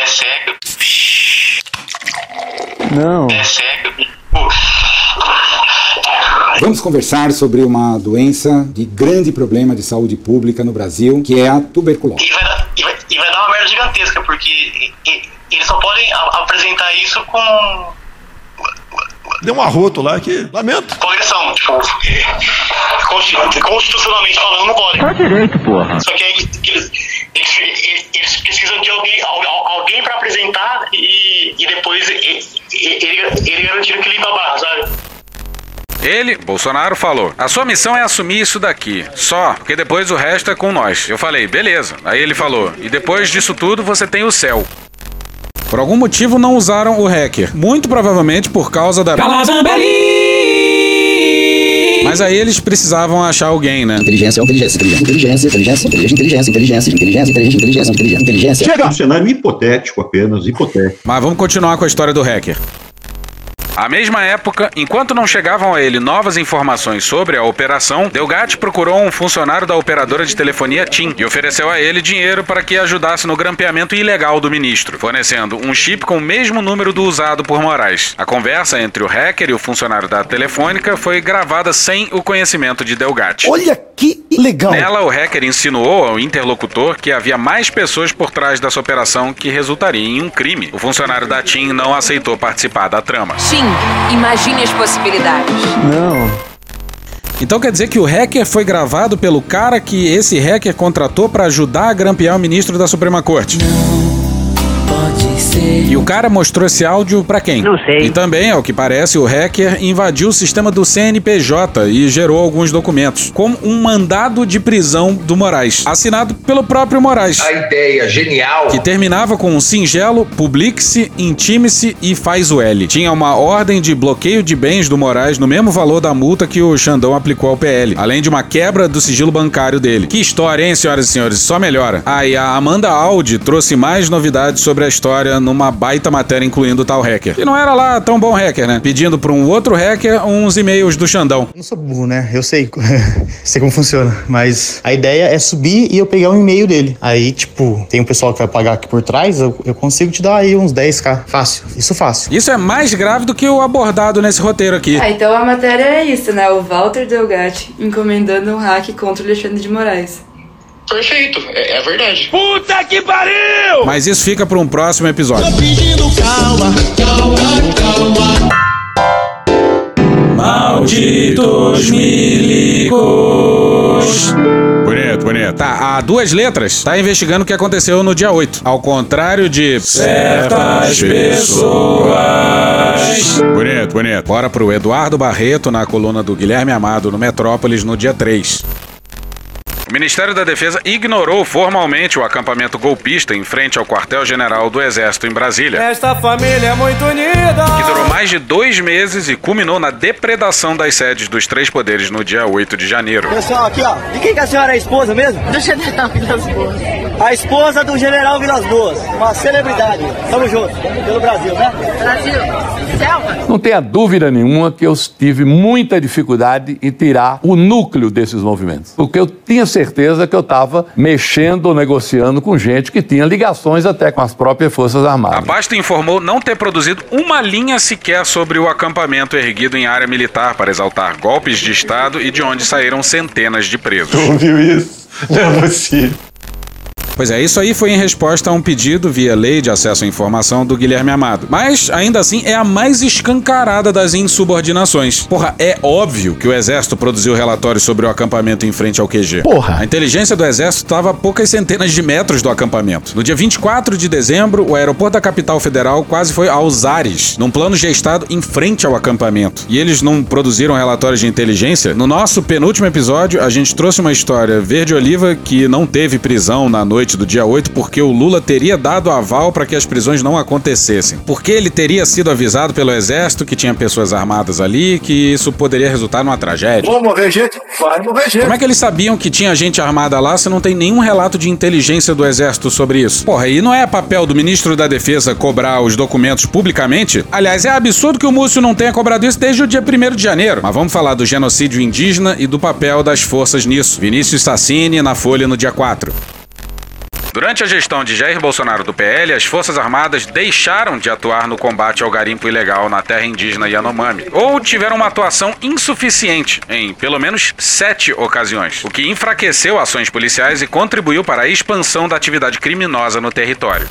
[SPEAKER 13] É sério.
[SPEAKER 29] Não.
[SPEAKER 13] É sério.
[SPEAKER 32] Vamos conversar sobre uma doença de grande problema de saúde pública no Brasil, que é a tuberculose.
[SPEAKER 13] E vai, dar- e, vai, e vai dar uma merda gigantesca, porque eles só podem apresentar isso com,
[SPEAKER 21] Deu um arroto lá que. Lamento.
[SPEAKER 13] com agressão. Tipo, é, consti- constitucionalmente falando, não pode.
[SPEAKER 32] Tá direito, porra.
[SPEAKER 13] Só que aí eles, eles, eles- eles precisam de alguém, al- alguém pra apresentar e, e depois e- e- ele, ele garantir que limpa a barra, sabe?
[SPEAKER 8] Ele, Bolsonaro, falou: a sua missão é assumir isso daqui, só, porque depois o resto é com nós. Eu falei: beleza. Aí ele falou: e depois disso tudo você tem o céu. Por algum motivo não usaram o hacker. Muito provavelmente por causa da.
[SPEAKER 17] Fala, Zambelli!
[SPEAKER 8] Mas aí eles precisavam achar alguém, né?
[SPEAKER 14] Inteligência, inteligência, inteligência, inteligência, inteligência, inteligência, inteligência, inteligência, inteligência, inteligência, inteligência, inteligência.
[SPEAKER 32] Chega! Um cenário hipotético apenas, hipotético.
[SPEAKER 8] Mas vamos continuar com a história do hacker. À mesma época, enquanto não chegavam a ele novas informações sobre a operação, Delgatti procurou um funcionário da operadora de telefonia TIM e ofereceu a ele dinheiro para que ajudasse no grampeamento ilegal do ministro, fornecendo um chip com o mesmo número do usado por Moraes. A conversa entre o hacker e o funcionário da telefônica foi gravada sem o conhecimento de Delgatti.
[SPEAKER 33] Olha que legal!
[SPEAKER 8] Nela, o hacker insinuou ao interlocutor que havia mais pessoas por trás dessa operação que resultaria em um crime. O funcionário da TIM não aceitou participar da trama.
[SPEAKER 34] Sim, imagine as possibilidades.
[SPEAKER 8] Não. Então quer dizer que o hacker foi gravado pelo cara que esse hacker contratou para ajudar a grampear o ministro da Suprema Corte? E o cara mostrou esse áudio pra quem?
[SPEAKER 27] Não sei.
[SPEAKER 8] E também, ao que parece, o hacker invadiu o sistema do CNPJ e gerou alguns documentos, como um mandado de prisão do Moraes, assinado pelo próprio Moraes.
[SPEAKER 19] A ideia genial.
[SPEAKER 8] Que terminava com um singelo, publique-se, intime-se e faz o L. Tinha uma ordem de bloqueio de bens do Moraes no mesmo valor da multa que o Xandão aplicou ao PL, além de uma quebra do sigilo bancário dele. Que história, hein, senhoras e senhores? Só melhora. Ah, e a Amanda Audi trouxe mais novidades sobre a história numa baita matéria incluindo o tal hacker. Que não era lá tão bom hacker, né? Pedindo pra um outro hacker uns e-mails do Xandão.
[SPEAKER 30] Eu não sou burro, né? Eu sei, sei como funciona. Mas a ideia é subir e eu pegar um e-mail dele. Aí, tipo, tem um pessoal que vai pagar aqui por trás, eu, eu consigo te dar aí uns 10k. Fácil. Isso fácil.
[SPEAKER 8] Isso é mais grave do que o abordado nesse roteiro aqui.
[SPEAKER 35] Ah, então a matéria é isso, né? O Walter Delgatti encomendando um hack contra o Alexandre de Moraes.
[SPEAKER 13] Perfeito, é, é verdade.
[SPEAKER 19] Puta que pariu!
[SPEAKER 8] Mas isso fica para um próximo episódio.
[SPEAKER 19] pedindo calma, calma, calma.
[SPEAKER 8] Malditos milicos. Bonito, bonito. Tá, a duas letras tá investigando o que aconteceu no dia 8. Ao contrário de certas pessoas. Bonito, bonito. Bora pro Eduardo Barreto na coluna do Guilherme Amado no Metrópolis no dia 3. O Ministério da Defesa ignorou formalmente o acampamento golpista em frente ao quartel-general do Exército em Brasília.
[SPEAKER 36] Esta família é muito unida.
[SPEAKER 8] que durou mais de dois meses e culminou na depredação das sedes dos três poderes no dia 8 de janeiro.
[SPEAKER 36] Pessoal, aqui ó. De quem que a senhora é a esposa mesmo?
[SPEAKER 35] Do general Vilas Boas.
[SPEAKER 36] A esposa do general Vilas Boas. Uma celebridade. Tamo junto. Pelo Brasil, né?
[SPEAKER 35] Brasil.
[SPEAKER 37] Não tenha dúvida nenhuma que eu tive muita dificuldade em tirar o núcleo desses movimentos. Porque eu tinha certeza que eu estava mexendo ou negociando com gente que tinha ligações até com as próprias Forças
[SPEAKER 8] A
[SPEAKER 37] Armadas.
[SPEAKER 8] pasta informou não ter produzido uma linha sequer sobre o acampamento erguido em área militar para exaltar golpes de Estado e de onde saíram centenas de presos.
[SPEAKER 38] Ouviu isso? Não é possível.
[SPEAKER 8] Pois é, isso aí foi em resposta a um pedido via lei de acesso à informação do Guilherme Amado. Mas, ainda assim, é a mais escancarada das insubordinações. Porra, é óbvio que o Exército produziu relatório sobre o acampamento em frente ao QG.
[SPEAKER 33] Porra!
[SPEAKER 8] A inteligência do Exército estava a poucas centenas de metros do acampamento. No dia 24 de dezembro, o aeroporto da capital federal quase foi aos ares, num plano gestado em frente ao acampamento. E eles não produziram relatórios de inteligência? No nosso penúltimo episódio, a gente trouxe uma história verde-oliva que não teve prisão na noite do dia 8 porque o Lula teria dado aval para que as prisões não acontecessem. Porque ele teria sido avisado pelo exército que tinha pessoas armadas ali, que isso poderia resultar numa tragédia.
[SPEAKER 24] Vou morrer gente? Vai morrer gente.
[SPEAKER 8] Como é que eles sabiam que tinha gente armada lá se não tem nenhum relato de inteligência do exército sobre isso? Porra, e não é papel do ministro da Defesa cobrar os documentos publicamente? Aliás, é absurdo que o Múcio não tenha cobrado isso desde o dia 1 de janeiro. Mas vamos falar do genocídio indígena e do papel das forças nisso. Vinícius Sassini na Folha no dia 4. Durante a gestão de Jair Bolsonaro do PL, as Forças Armadas deixaram de atuar no combate ao garimpo ilegal na terra indígena Yanomami, ou tiveram uma atuação insuficiente em pelo menos sete ocasiões, o que enfraqueceu ações policiais e contribuiu para a expansão da atividade criminosa no território.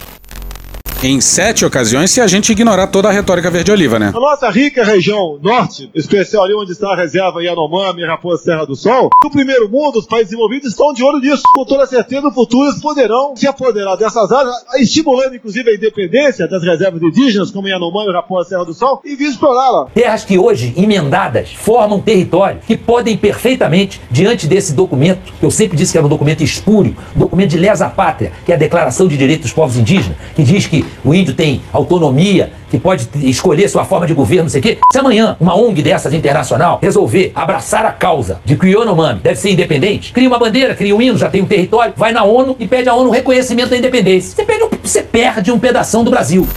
[SPEAKER 8] Em sete ocasiões, se a gente ignorar toda a retórica verde-oliva, né?
[SPEAKER 24] Na nossa rica região norte, especial ali onde está a reserva Yanomami e Raposa Serra do Sol, no primeiro mundo, os países envolvidos estão de olho nisso. Com toda certeza, no futuro eles poderão se apoderar dessas áreas, estimulando inclusive a independência das reservas indígenas, como Yanomami e Raposa Serra do Sol, e vir explorá-la.
[SPEAKER 39] Terras que hoje, emendadas, formam território, que podem perfeitamente, diante desse documento, que eu sempre disse que era um documento espúrio, um documento de lesa pátria, que é a Declaração de Direitos dos Povos Indígenas, que diz que o índio tem autonomia, que pode escolher sua forma de governo, não sei o quê. Se amanhã uma ONG dessas internacional resolver abraçar a causa de que o Yanomami deve ser independente, cria uma bandeira, cria um hino, já tem um território, vai na ONU e pede à ONU reconhecimento da independência. Você perde um, você perde um pedação do Brasil.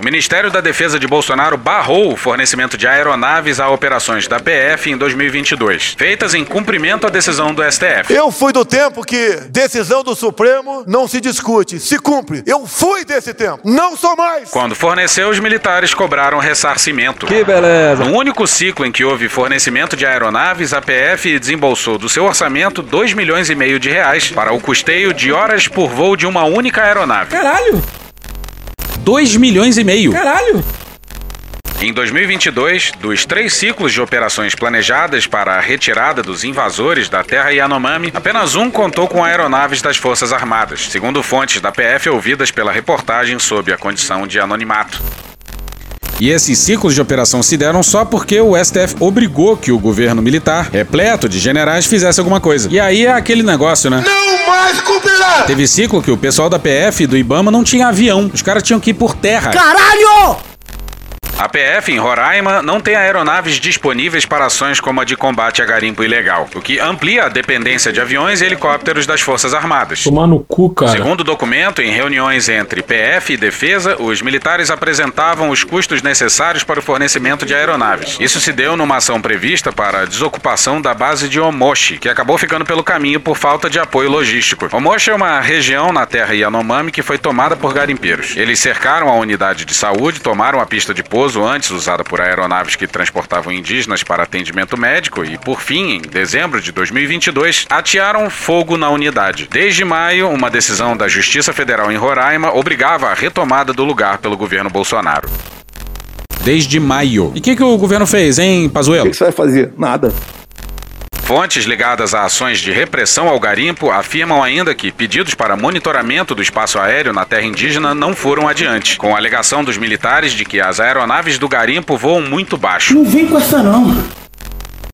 [SPEAKER 8] O Ministério da Defesa de Bolsonaro barrou o fornecimento de aeronaves a operações da PF em 2022, feitas em cumprimento à decisão do STF.
[SPEAKER 24] Eu fui do tempo que decisão do Supremo não se discute, se cumpre. Eu fui desse tempo, não sou mais.
[SPEAKER 8] Quando forneceu, os militares cobraram ressarcimento.
[SPEAKER 29] Que beleza.
[SPEAKER 8] No único ciclo em que houve fornecimento de aeronaves, a PF desembolsou do seu orçamento 2 milhões e meio de reais para o custeio de horas por voo de uma única aeronave.
[SPEAKER 27] Caralho!
[SPEAKER 8] 2 milhões e meio.
[SPEAKER 27] Caralho!
[SPEAKER 8] Em 2022, dos três ciclos de operações planejadas para a retirada dos invasores da terra Yanomami, apenas um contou com aeronaves das Forças Armadas, segundo fontes da PF ouvidas pela reportagem sob a condição de anonimato. E esses ciclos de operação se deram só porque o STF obrigou que o governo militar, repleto de generais, fizesse alguma coisa. E aí é aquele negócio, né?
[SPEAKER 24] Não mais cumprirá!
[SPEAKER 8] Teve ciclo que o pessoal da PF e do Ibama não tinha avião. Os caras tinham que ir por terra.
[SPEAKER 27] Caralho!
[SPEAKER 8] A PF em Roraima não tem aeronaves disponíveis para ações como a de combate a garimpo ilegal, o que amplia a dependência de aviões e helicópteros das Forças Armadas.
[SPEAKER 40] Tomar no cu, cara.
[SPEAKER 8] Segundo o documento, em reuniões entre PF e Defesa, os militares apresentavam os custos necessários para o fornecimento de aeronaves. Isso se deu numa ação prevista para a desocupação da base de Omoshi, que acabou ficando pelo caminho por falta de apoio logístico. Omoshi é uma região na terra Yanomami que foi tomada por garimpeiros. Eles cercaram a unidade de saúde, tomaram a pista de pouso antes usada por aeronaves que transportavam indígenas para atendimento médico e, por fim, em dezembro de 2022, atearam fogo na unidade. Desde maio, uma decisão da Justiça Federal em Roraima obrigava a retomada do lugar pelo governo Bolsonaro. Desde maio. E o que, que o governo fez, hein, Pazuello?
[SPEAKER 40] O que você vai fazer? Nada.
[SPEAKER 8] Fontes ligadas a ações de repressão ao garimpo afirmam ainda que pedidos para monitoramento do espaço aéreo na terra indígena não foram adiante, com a alegação dos militares de que as aeronaves do garimpo voam muito baixo.
[SPEAKER 27] Não vem com essa não.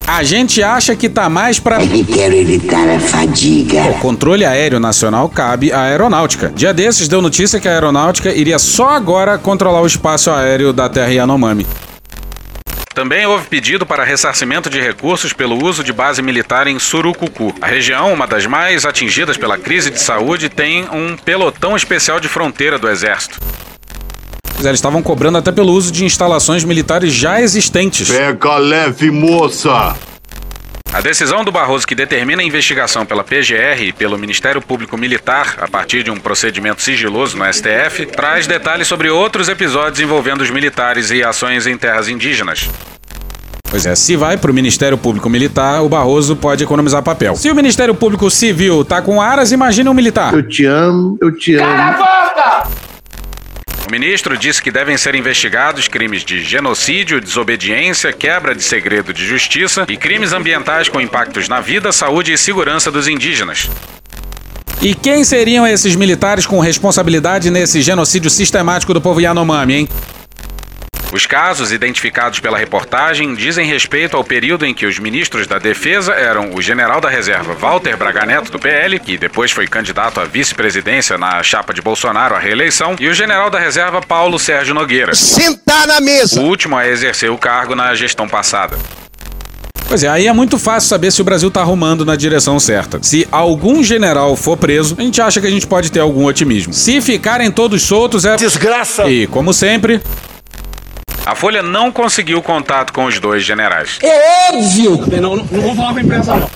[SPEAKER 8] A gente acha que tá mais pra.
[SPEAKER 27] Quero evitar a fadiga.
[SPEAKER 8] O controle aéreo nacional cabe à aeronáutica. Dia desses deu notícia que a aeronáutica iria só agora controlar o espaço aéreo da terra Yanomami. Também houve pedido para ressarcimento de recursos pelo uso de base militar em Surucucu. A região, uma das mais atingidas pela crise de saúde, tem um pelotão especial de fronteira do Exército. Eles estavam cobrando até pelo uso de instalações militares já existentes.
[SPEAKER 24] Pega leve, moça!
[SPEAKER 8] A decisão do Barroso que determina a investigação pela PGR e pelo Ministério Público Militar, a partir de um procedimento sigiloso no STF, traz detalhes sobre outros episódios envolvendo os militares e ações em terras indígenas. Pois é, se vai pro Ministério Público Militar, o Barroso pode economizar papel. Se o Ministério Público Civil tá com aras, imagina um militar.
[SPEAKER 21] Eu te amo, eu te amo.
[SPEAKER 23] Cala a boca!
[SPEAKER 8] O ministro disse que devem ser investigados crimes de genocídio, desobediência, quebra de segredo de justiça e crimes ambientais com impactos na vida, saúde e segurança dos indígenas. E quem seriam esses militares com responsabilidade nesse genocídio sistemático do povo Yanomami, hein? Os casos identificados pela reportagem dizem respeito ao período em que os ministros da Defesa eram o general da reserva Walter Braga Neto, do PL, que depois foi candidato à vice-presidência na chapa de Bolsonaro à reeleição, e o general da reserva Paulo Sérgio Nogueira.
[SPEAKER 27] Sentar na mesa!
[SPEAKER 8] O último a exercer o cargo na gestão passada. Pois é, aí é muito fácil saber se o Brasil tá arrumando na direção certa. Se algum general for preso, a gente acha que a gente pode ter algum otimismo. Se ficarem todos soltos, é.
[SPEAKER 24] Desgraça!
[SPEAKER 8] E, como sempre, a Folha não conseguiu contato com os dois generais.
[SPEAKER 27] É óbvio!
[SPEAKER 40] Não, não, não vou falar com a imprensa, não.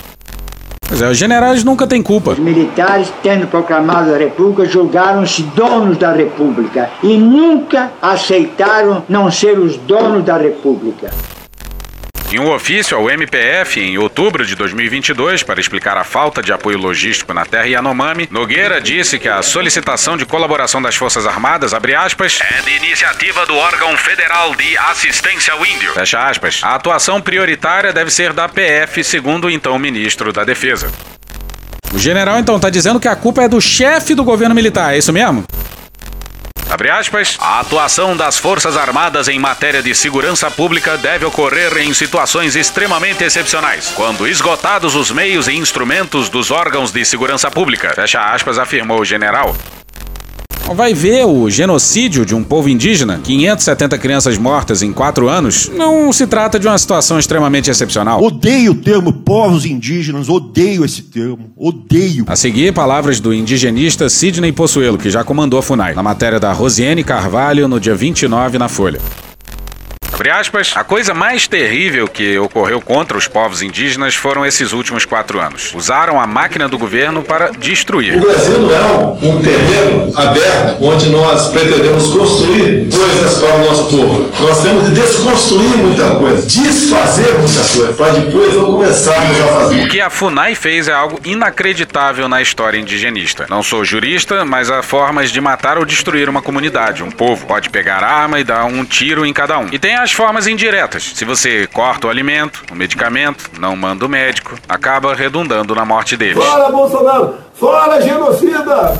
[SPEAKER 8] Pois é, os generais nunca têm culpa.
[SPEAKER 41] Os militares, tendo proclamado a República, julgaram-se donos da República e nunca aceitaram não ser os donos da República.
[SPEAKER 8] Em um ofício ao MPF em outubro de 2022 para explicar a falta de apoio logístico na terra Yanomami, Nogueira disse que a solicitação de colaboração das Forças Armadas, aspas, é de iniciativa do órgão federal de assistência ao índio. Fecha aspas. A atuação prioritária deve ser da PF, segundo o então ministro da Defesa. O general então está dizendo que a culpa é do chefe do governo militar, é isso mesmo? Aspas. A atuação das Forças Armadas em matéria de segurança pública deve ocorrer em situações extremamente excepcionais, quando esgotados os meios e instrumentos dos órgãos de segurança pública. Fecha aspas, afirmou o general. Vai ver o genocídio de um povo indígena, 570 crianças mortas em quatro anos, não se trata de uma situação extremamente excepcional.
[SPEAKER 42] Odeio o termo povos indígenas, odeio esse termo, odeio.
[SPEAKER 8] A seguir, palavras do indigenista Sidney Possuelo, que já comandou a FUNAI, na matéria da Rosiane Carvalho no dia 29 na Folha. Aspas, a coisa mais terrível que ocorreu contra os povos indígenas foram esses últimos quatro anos. Usaram a máquina do governo para destruir.
[SPEAKER 43] O Brasil não é um terreno aberto onde nós pretendemos construir coisas para o nosso povo. Nós temos de desconstruir muita coisa, desfazer muita coisa, para depois não começarmos a fazer.
[SPEAKER 8] O que a FUNAI fez é algo inacreditável na história indigenista. Não sou jurista, mas há formas de matar ou destruir uma comunidade, um povo. Pode pegar arma e dar um tiro em cada um. E tem a as formas indiretas. Se você corta o alimento, o medicamento, não manda o médico, acaba redundando na morte deles.
[SPEAKER 42] Fora Bolsonaro! Fora genocida!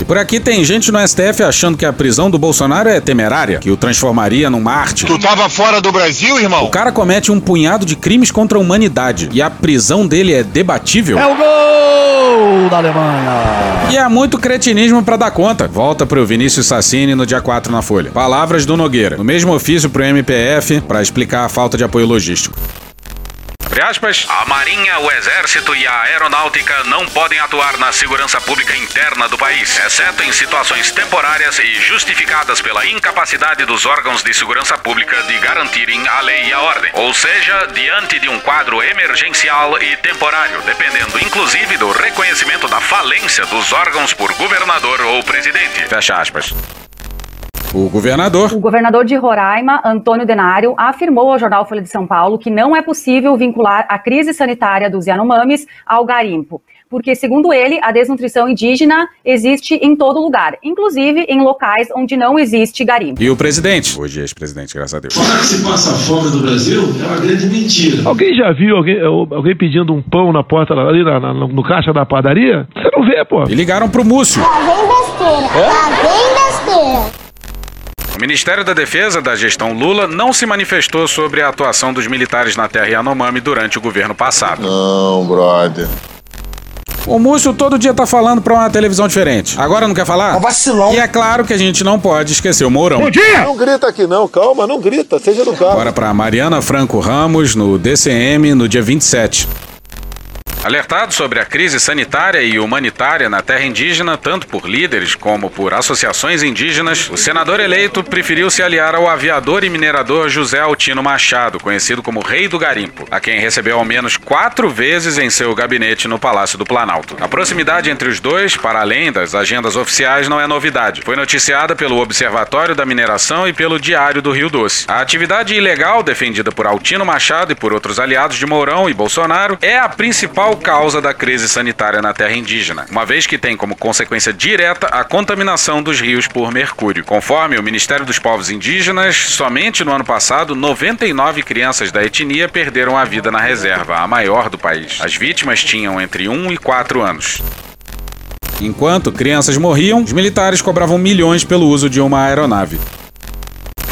[SPEAKER 8] E por aqui tem gente no STF achando que a prisão do Bolsonaro é temerária, que o transformaria num Marte.
[SPEAKER 42] Tu tava fora do Brasil, irmão?
[SPEAKER 8] O cara comete um punhado de crimes contra a humanidade e a prisão dele é debatível.
[SPEAKER 42] É o gol da Alemanha!
[SPEAKER 8] E há muito cretinismo para dar conta. Volta pro Vinícius Sassini no dia 4 na Folha. Palavras do Nogueira. No mesmo ofício pro MPF para explicar a falta de apoio logístico. Aspas. A Marinha, o Exército e a Aeronáutica não podem atuar na segurança pública interna do país, exceto em situações temporárias e justificadas pela incapacidade dos órgãos de segurança pública de garantirem a lei e a ordem. Ou seja, diante de um quadro emergencial e temporário, dependendo inclusive do reconhecimento da falência dos órgãos por governador ou presidente. Fecha aspas. O governador.
[SPEAKER 44] O governador de Roraima, Antônio Denário, afirmou ao jornal Folha de São Paulo que não é possível vincular a crise sanitária dos Yanomamis ao garimpo. Porque, segundo ele, a desnutrição indígena existe em todo lugar, inclusive em locais onde não existe garimpo.
[SPEAKER 8] E o presidente? Hoje ex-presidente, graças a Deus.
[SPEAKER 43] Falar que se passa fome no Brasil é uma grande mentira.
[SPEAKER 42] Alguém já viu alguém, alguém pedindo um pão na porta ali na, na, no caixa da padaria? Você não vê, pô.
[SPEAKER 8] E ligaram pro Múcio.
[SPEAKER 45] Lá vem besteira, lá vem besteira.
[SPEAKER 8] O Ministério da Defesa da gestão Lula não se manifestou sobre a atuação dos militares na terra Yanomami durante o governo passado.
[SPEAKER 42] Não, brother.
[SPEAKER 8] O Múcio todo dia tá falando pra uma televisão diferente. Agora não quer falar?
[SPEAKER 42] Um vacilão.
[SPEAKER 8] E é claro que a gente não pode esquecer o Mourão.
[SPEAKER 42] Bom dia!
[SPEAKER 24] Não grita aqui não, calma, não grita, seja educado.
[SPEAKER 8] Bora pra Mariana Franco Ramos no DCM no dia 27. Alertado sobre a crise sanitária e humanitária na terra indígena, tanto por líderes como por associações indígenas, o senador eleito preferiu se aliar ao aviador e minerador José Altino Machado, conhecido como Rei do Garimpo, a quem recebeu ao menos quatro vezes em seu gabinete no Palácio do Planalto. A proximidade entre os dois, para além das agendas oficiais, não é novidade. Foi noticiada pelo Observatório da Mineração e pelo Diário do Rio Doce. A atividade ilegal defendida por Altino Machado e por outros aliados de Mourão e Bolsonaro é a principal causa da crise sanitária na terra indígena, uma vez que tem como consequência direta a contaminação dos rios por mercúrio. Conforme o Ministério dos Povos Indígenas, somente no ano passado, 99 crianças da etnia perderam a vida na reserva, a maior do país. As vítimas tinham entre 1 e 4 anos. Enquanto crianças morriam, os militares cobravam milhões pelo uso de uma aeronave.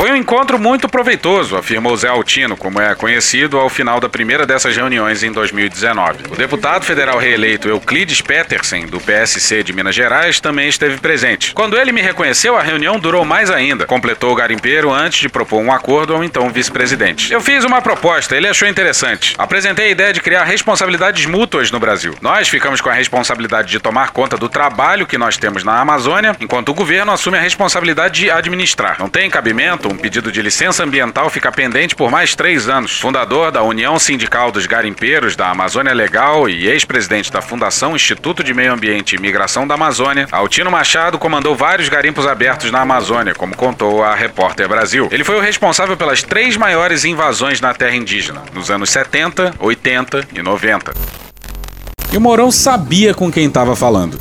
[SPEAKER 8] Foi um encontro muito proveitoso, afirmou Zé Altino, como é conhecido ao final da primeira dessas reuniões em 2019. O deputado federal reeleito Euclides Petersen, do PSC de Minas Gerais, também esteve presente. Quando ele me reconheceu, a reunião durou mais ainda. Completou o garimpeiro antes de propor um acordo ao então vice-presidente. Eu fiz uma proposta, ele achou interessante. Apresentei a ideia de criar responsabilidades mútuas no Brasil. Nós ficamos com a responsabilidade de tomar conta do trabalho que nós temos na Amazônia, enquanto o governo assume a responsabilidade de administrar. Não tem cabimento um pedido de licença ambiental fica pendente por mais três anos. Fundador da União Sindical dos Garimpeiros da Amazônia Legal e ex-presidente da Fundação Instituto de Meio Ambiente e Migração da Amazônia, Altino Machado comandou vários garimpos abertos na Amazônia, como contou a Repórter Brasil. Ele foi o responsável pelas três maiores invasões na terra indígena, nos anos 70, 80 e 90. E o Mourão sabia com quem estava falando.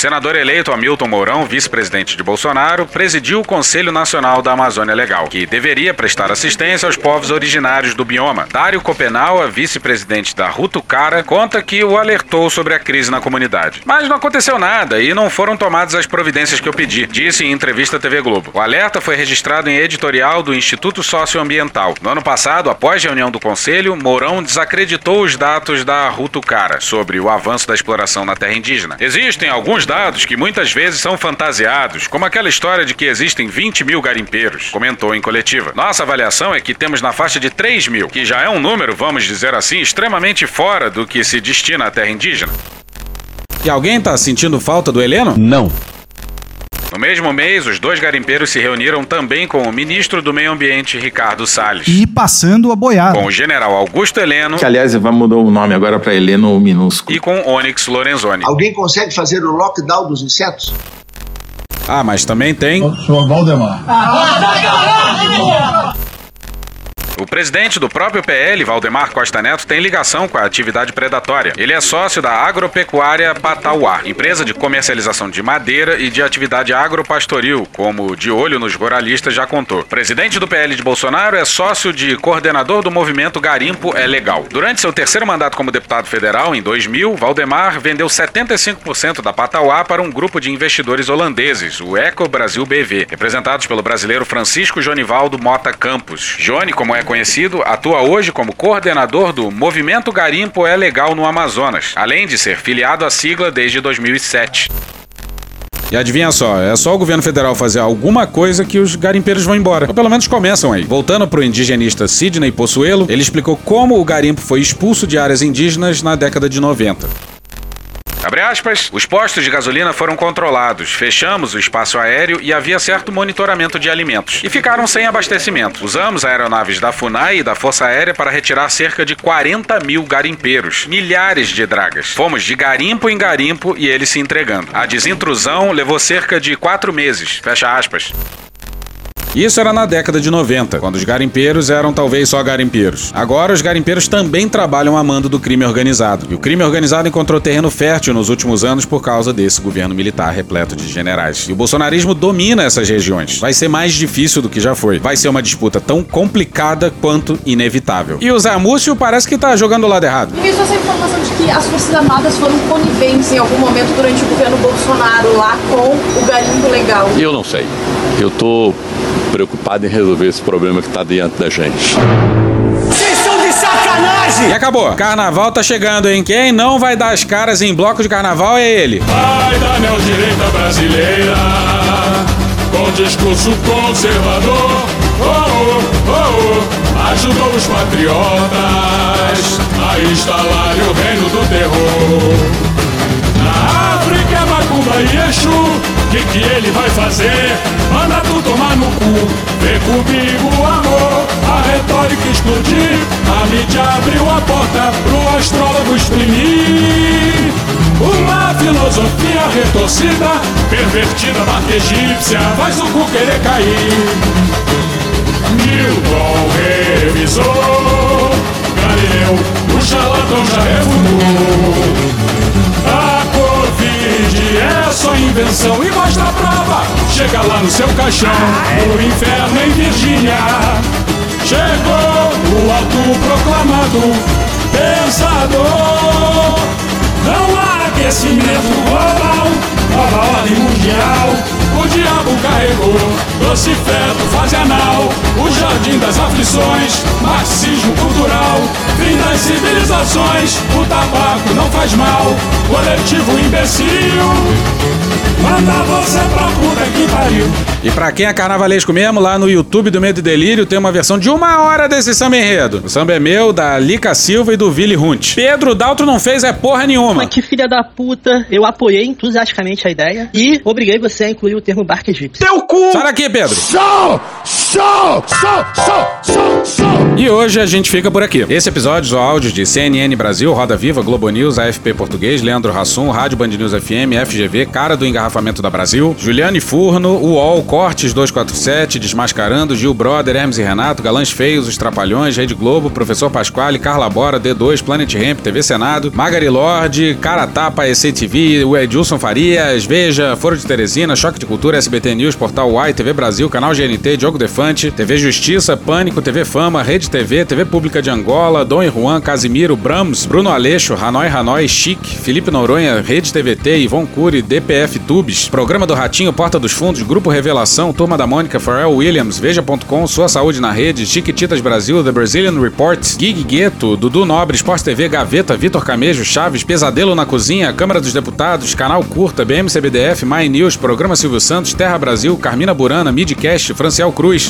[SPEAKER 8] Senador eleito Hamilton Mourão, vice-presidente de Bolsonaro, presidiu o Conselho Nacional da Amazônia Legal, que deveria prestar assistência aos povos originários do bioma. Dário Copenau, vice-presidente da Rutucara, conta que o alertou sobre a crise na comunidade. Mas não aconteceu nada e não foram tomadas as providências que eu pedi, disse em entrevista à TV Globo. O alerta foi registrado em editorial do Instituto Socioambiental. No ano passado, após reunião do Conselho, Mourão desacreditou os dados da Rutucara sobre o avanço da exploração na terra indígena. Existem alguns dados que muitas vezes são fantasiados, como aquela história de que existem 20 mil garimpeiros, comentou em coletiva. Nossa avaliação é que temos na faixa de 3 mil, que já é um número, vamos dizer assim, extremamente fora do que se destina à terra indígena. E alguém tá sentindo falta do Heleno?
[SPEAKER 40] Não.
[SPEAKER 8] No mesmo mês, os dois garimpeiros se reuniram também com o ministro do Meio Ambiente, Ricardo Salles.
[SPEAKER 46] E passando a boiada.
[SPEAKER 8] Com o general Augusto Heleno.
[SPEAKER 38] Que, aliás, vai mudar o nome agora para Heleno Minúsculo.
[SPEAKER 8] E com Onyx Lorenzoni.
[SPEAKER 47] Alguém consegue fazer o lockdown dos insetos?
[SPEAKER 8] Ah, mas também tem.
[SPEAKER 47] Senhor Valdemar.
[SPEAKER 8] O presidente do próprio PL, Valdemar Costa Neto, tem ligação com a atividade predatória. Ele é sócio da Agropecuária Patauá, empresa de comercialização de madeira e de atividade agropastoril, como de olho nos ruralistas já contou. O presidente do PL de Bolsonaro é sócio de coordenador do movimento Garimpo é Legal. Durante seu terceiro mandato como deputado federal, em 2000, Valdemar vendeu 75% da Patauá para um grupo de investidores holandeses, o Eco Brasil BV, representados pelo brasileiro Francisco Jonivaldo Mota Campos. Joni, como é conhecido, atua hoje como coordenador do Movimento Garimpo é Legal no Amazonas, além de ser filiado à sigla desde 2007. E adivinha só, é só o governo federal fazer alguma coisa que os garimpeiros vão embora. Ou pelo menos começam aí. Voltando pro indigenista Sidney Possuelo, ele explicou como o garimpo foi expulso de áreas indígenas na década de 90. Aspas, os postos de gasolina foram controlados, fechamos o espaço aéreo e havia certo monitoramento de alimentos. E ficaram sem abastecimento. Usamos aeronaves da FUNAI e da Força Aérea para retirar cerca de 40 mil garimpeiros, milhares de dragas. Fomos de garimpo em garimpo e eles se entregando. A desintrusão levou cerca de quatro meses. Fecha aspas. Isso era na década de 90, quando os garimpeiros eram talvez só garimpeiros. Agora, os garimpeiros também trabalham a mando do crime organizado. E o crime organizado encontrou terreno fértil nos últimos anos por causa desse governo militar repleto de generais. E o bolsonarismo domina essas regiões. Vai ser mais difícil do que já foi. Vai ser uma disputa tão complicada quanto inevitável. E o Zé Múcio parece que tá jogando o lado errado.
[SPEAKER 48] E mesmo essa informação de que as Forças Armadas foram coniventes em algum momento durante o governo Bolsonaro lá com o garimpo legal.
[SPEAKER 37] Eu não sei. Eu tô preocupado em resolver esse problema que está diante da gente.
[SPEAKER 48] Vocês são de sacanagem!
[SPEAKER 8] E acabou. Carnaval tá chegando, hein? Quem não vai dar as caras em bloco de carnaval é ele.
[SPEAKER 19] Vai da neodireita brasileira com discurso conservador. Oh, oh, oh, ajudou os patriotas a instalarem o reino do terror. Na África Macumba e Exu, que que ele vai fazer? Manda tu tomar no cu, vem comigo amor, a retórica explodir, a mídia abriu a porta pro astrólogo exprimir. Uma filosofia retorcida, pervertida, marca egípcia, faz o cu querer cair. Milton revisou, Galileu, o charlatão já refutou. É só invenção e mostra a prova. Chega lá no seu caixão, no inferno em Virgínia. Chegou o autoproclamado pensador. Não há aquecimento global, nova ordem mundial. O diabo carregou doce feto, fase anal. O jardim das aflições, marxismo cultural. Fim das civilizações, o tabaco não faz mal. Coletivo imbecil, manda você pra puta que pariu.
[SPEAKER 8] E pra quem é carnavalesco mesmo, lá no YouTube do Medo e Delírio tem uma versão de uma hora desse samba enredo. O samba é meu, da Lica Silva e do Vili Hunt. Pedro Daltro não fez é porra nenhuma.
[SPEAKER 49] Mas que filha da puta, eu apoiei entusiasticamente a ideia e obriguei você a incluir o termo barca egípcia.
[SPEAKER 8] Teu cu! Sai daqui, Pedro!
[SPEAKER 19] Show! Show! Show! Show! Show! Show!
[SPEAKER 8] E hoje a gente fica por aqui. Esse episódio, o áudio de CNN Brasil, Roda Viva, Globo News, AFP Português, Leandro Hassum, Rádio Band News FM, FGV, Cara do Engarrafamento da Brasil, Juliane Furno, UOL, Cortes 247, Desmascarando, Gil Brother, Hermes e Renato, Galãs Feios, Os Trapalhões, Rede Globo, Professor Pasquale, Carla Bora, D2, Planet Ramp, TV Senado, Magari Lorde, Cara Tapa, ECTV, Edilson Farias, Veja, Foro de Teresina, Choque de Cultura, SBT News, Portal Uai, TV Brasil, Canal GNT, Diogo Defante, TV Justiça, Pânico, TV Fama, Rede TV, TV Pública de Angola, Dom e Juan, Casimiro, Brahms, Bruno Aleixo, Hanoi Hanoi, Chique, Felipe Noronha, Rede TVT, Ivon Cury, DPF Tubes, Programa do Ratinho, Porta dos Fundos, Grupo Revelação, Turma da Mônica, Pharrell Williams, Veja.com, Sua Saúde na Rede, Chiquititas Brasil, The Brazilian Reports, Gig Gueto, Dudu Nobre, Esporte TV, Gaveta, Vitor Camejo, Chaves, Pesadelo na Cozinha, Câmara dos Deputados, Canal Curta, BMCBDF, My News, Programa Silvio Santos, Terra Brasil, Carmina Burana, Midcast, Franciel Cruz,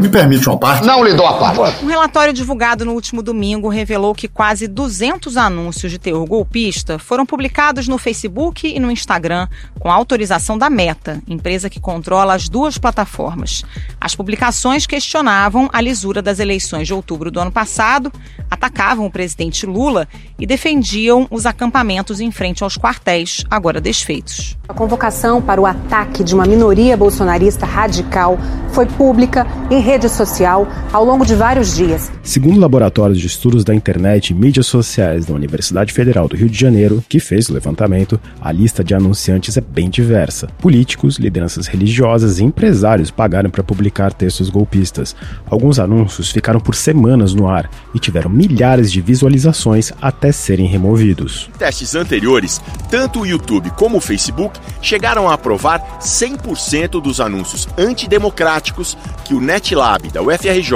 [SPEAKER 47] Me permite uma parte?
[SPEAKER 23] Não lhe dou a parte.
[SPEAKER 46] Um relatório divulgado no último domingo revelou que quase 200 anúncios de teor golpista foram publicados no Facebook e no Instagram com autorização da Meta, empresa que controla as duas plataformas. As publicações questionavam a lisura das eleições de outubro do ano passado, atacavam o presidente Lula e defendiam os acampamentos em frente aos quartéis, agora desfeitos.
[SPEAKER 50] A convocação para o ataque de uma minoria bolsonarista radical foi pública em rede social ao longo de vários dias.
[SPEAKER 51] Segundo o Laboratório de Estudos da Internet e Mídias Sociais da Universidade Federal do Rio de Janeiro, que fez o levantamento, a lista de anunciantes é bem diversa. Políticos, lideranças religiosas e empresários pagaram para publicar textos golpistas. Alguns anúncios ficaram por semanas no ar e tiveram milhares de visualizações até serem removidos.
[SPEAKER 52] Em testes anteriores, tanto o YouTube como o Facebook chegaram a aprovar 100% dos anúncios antidemocráticos que o NetLab da UFRJ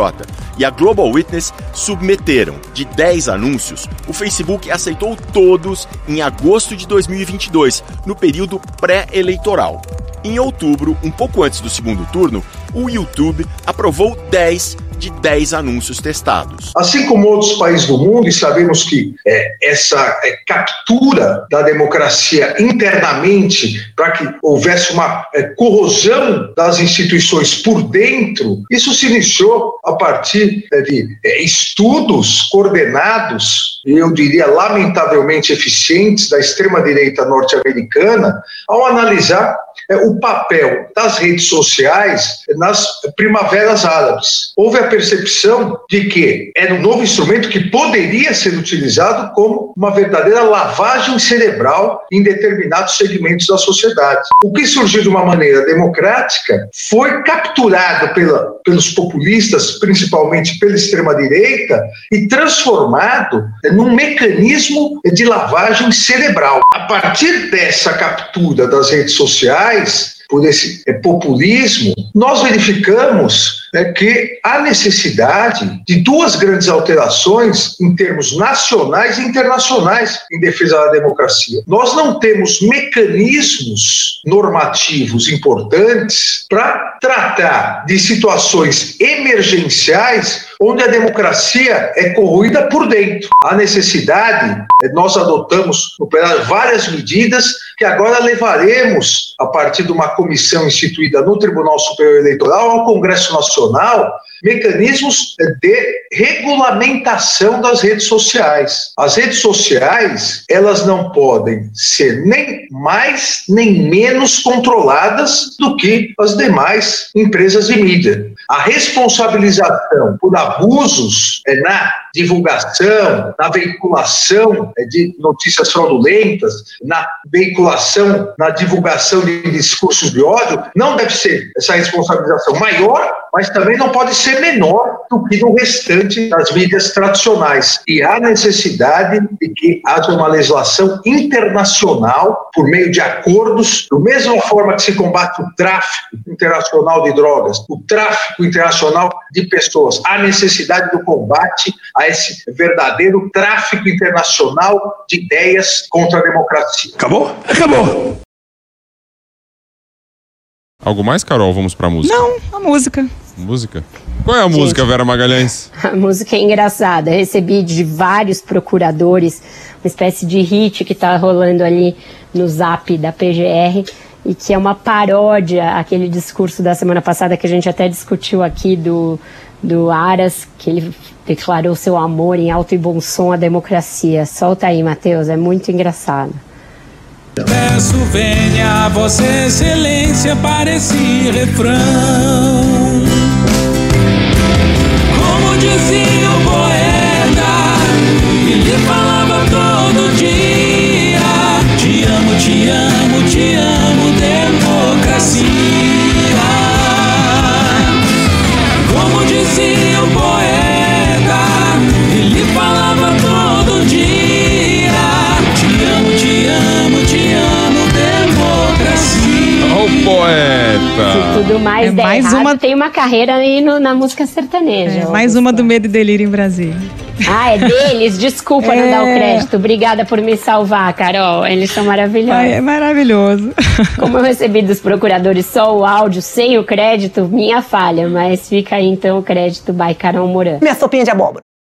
[SPEAKER 52] e a Global Witness submeteram. De 10 anúncios, o Facebook aceitou todos em agosto de 2022, no período pré-eleitoral. Em outubro, um pouco antes do segundo turno, o YouTube aprovou 10 de 10 anúncios testados.
[SPEAKER 47] Assim como outros países do mundo, e sabemos que é, essa é, captura da democracia internamente, para que houvesse uma é, corrosão das instituições por dentro, isso se iniciou a partir é, de é, estudos coordenados, eu diria lamentavelmente eficientes, da extrema-direita norte-americana, ao analisar o papel das redes sociais nas primaveras árabes. Houve a percepção de que era um novo instrumento que poderia ser utilizado como uma verdadeira lavagem cerebral em determinados segmentos da sociedade. O que surgiu de uma maneira democrática foi capturado pela, pelos populistas, principalmente pela extrema-direita, e transformado num mecanismo de lavagem cerebral. A partir dessa captura das redes sociais, por esse é, populismo, nós verificamos é, que há necessidade de duas grandes alterações em termos nacionais e internacionais em defesa da democracia. Nós não temos mecanismos normativos importantes para tratar de situações emergenciais onde a democracia é corroída por dentro. Há necessidade, nós adotamos no plenário várias medidas que agora levaremos, a partir de uma comissão instituída no Tribunal Superior Eleitoral, ao Congresso Nacional, mecanismos de regulamentação das redes sociais. As redes sociais, elas não podem ser nem mais nem menos controladas do que as demais empresas de mídia. A responsabilização por abusos é, na divulgação, na veiculação é, de notícias fraudulentas, na veiculação, na divulgação de discursos de ódio, não deve ser essa responsabilização maior, mas também não pode ser menor do que no restante das mídias tradicionais. E há necessidade de que haja uma legislação internacional por meio de acordos, da mesma forma que se combate o tráfico internacional de drogas, o tráfico internacional de pessoas. Há necessidade do combate a esse verdadeiro tráfico internacional de ideias contra a democracia.
[SPEAKER 40] Acabou? Acabou!
[SPEAKER 53] Algo mais, Carol? Vamos pra música.
[SPEAKER 46] Não, a música.
[SPEAKER 53] Música? Qual é a música, Vera Magalhães?
[SPEAKER 54] A música é engraçada. Eu recebi de vários procuradores uma espécie de hit que tá rolando ali no zap da PGR. E que é uma paródia aquele discurso da semana passada que a gente até discutiu aqui do, do Aras, que ele declarou seu amor em alto e bom som à democracia. Solta aí, Matheus, é muito engraçado.
[SPEAKER 19] Peço venha Vossa Excelência para esse refrão. Como dizia o poeta, ele falava todo dia: Te amo, te amo, te amo, Poeta!
[SPEAKER 54] Tudo mais
[SPEAKER 46] É
[SPEAKER 54] der
[SPEAKER 46] mais
[SPEAKER 54] errado,
[SPEAKER 46] uma-
[SPEAKER 54] tem uma carreira aí no- na música sertaneja.
[SPEAKER 46] É, mais uma do Medo e Delírio em Brasília.
[SPEAKER 54] Ah, é deles? Desculpa não dar o
[SPEAKER 46] É.
[SPEAKER 54] crédito. Obrigada por me salvar, Carol. Eles são maravilhosos.
[SPEAKER 46] Ai, é maravilhoso.
[SPEAKER 54] Como eu recebi dos procuradores só o áudio sem o crédito, minha falha. Mas fica aí então o crédito by Carol Moran.
[SPEAKER 55] Minha sopinha de abóbora.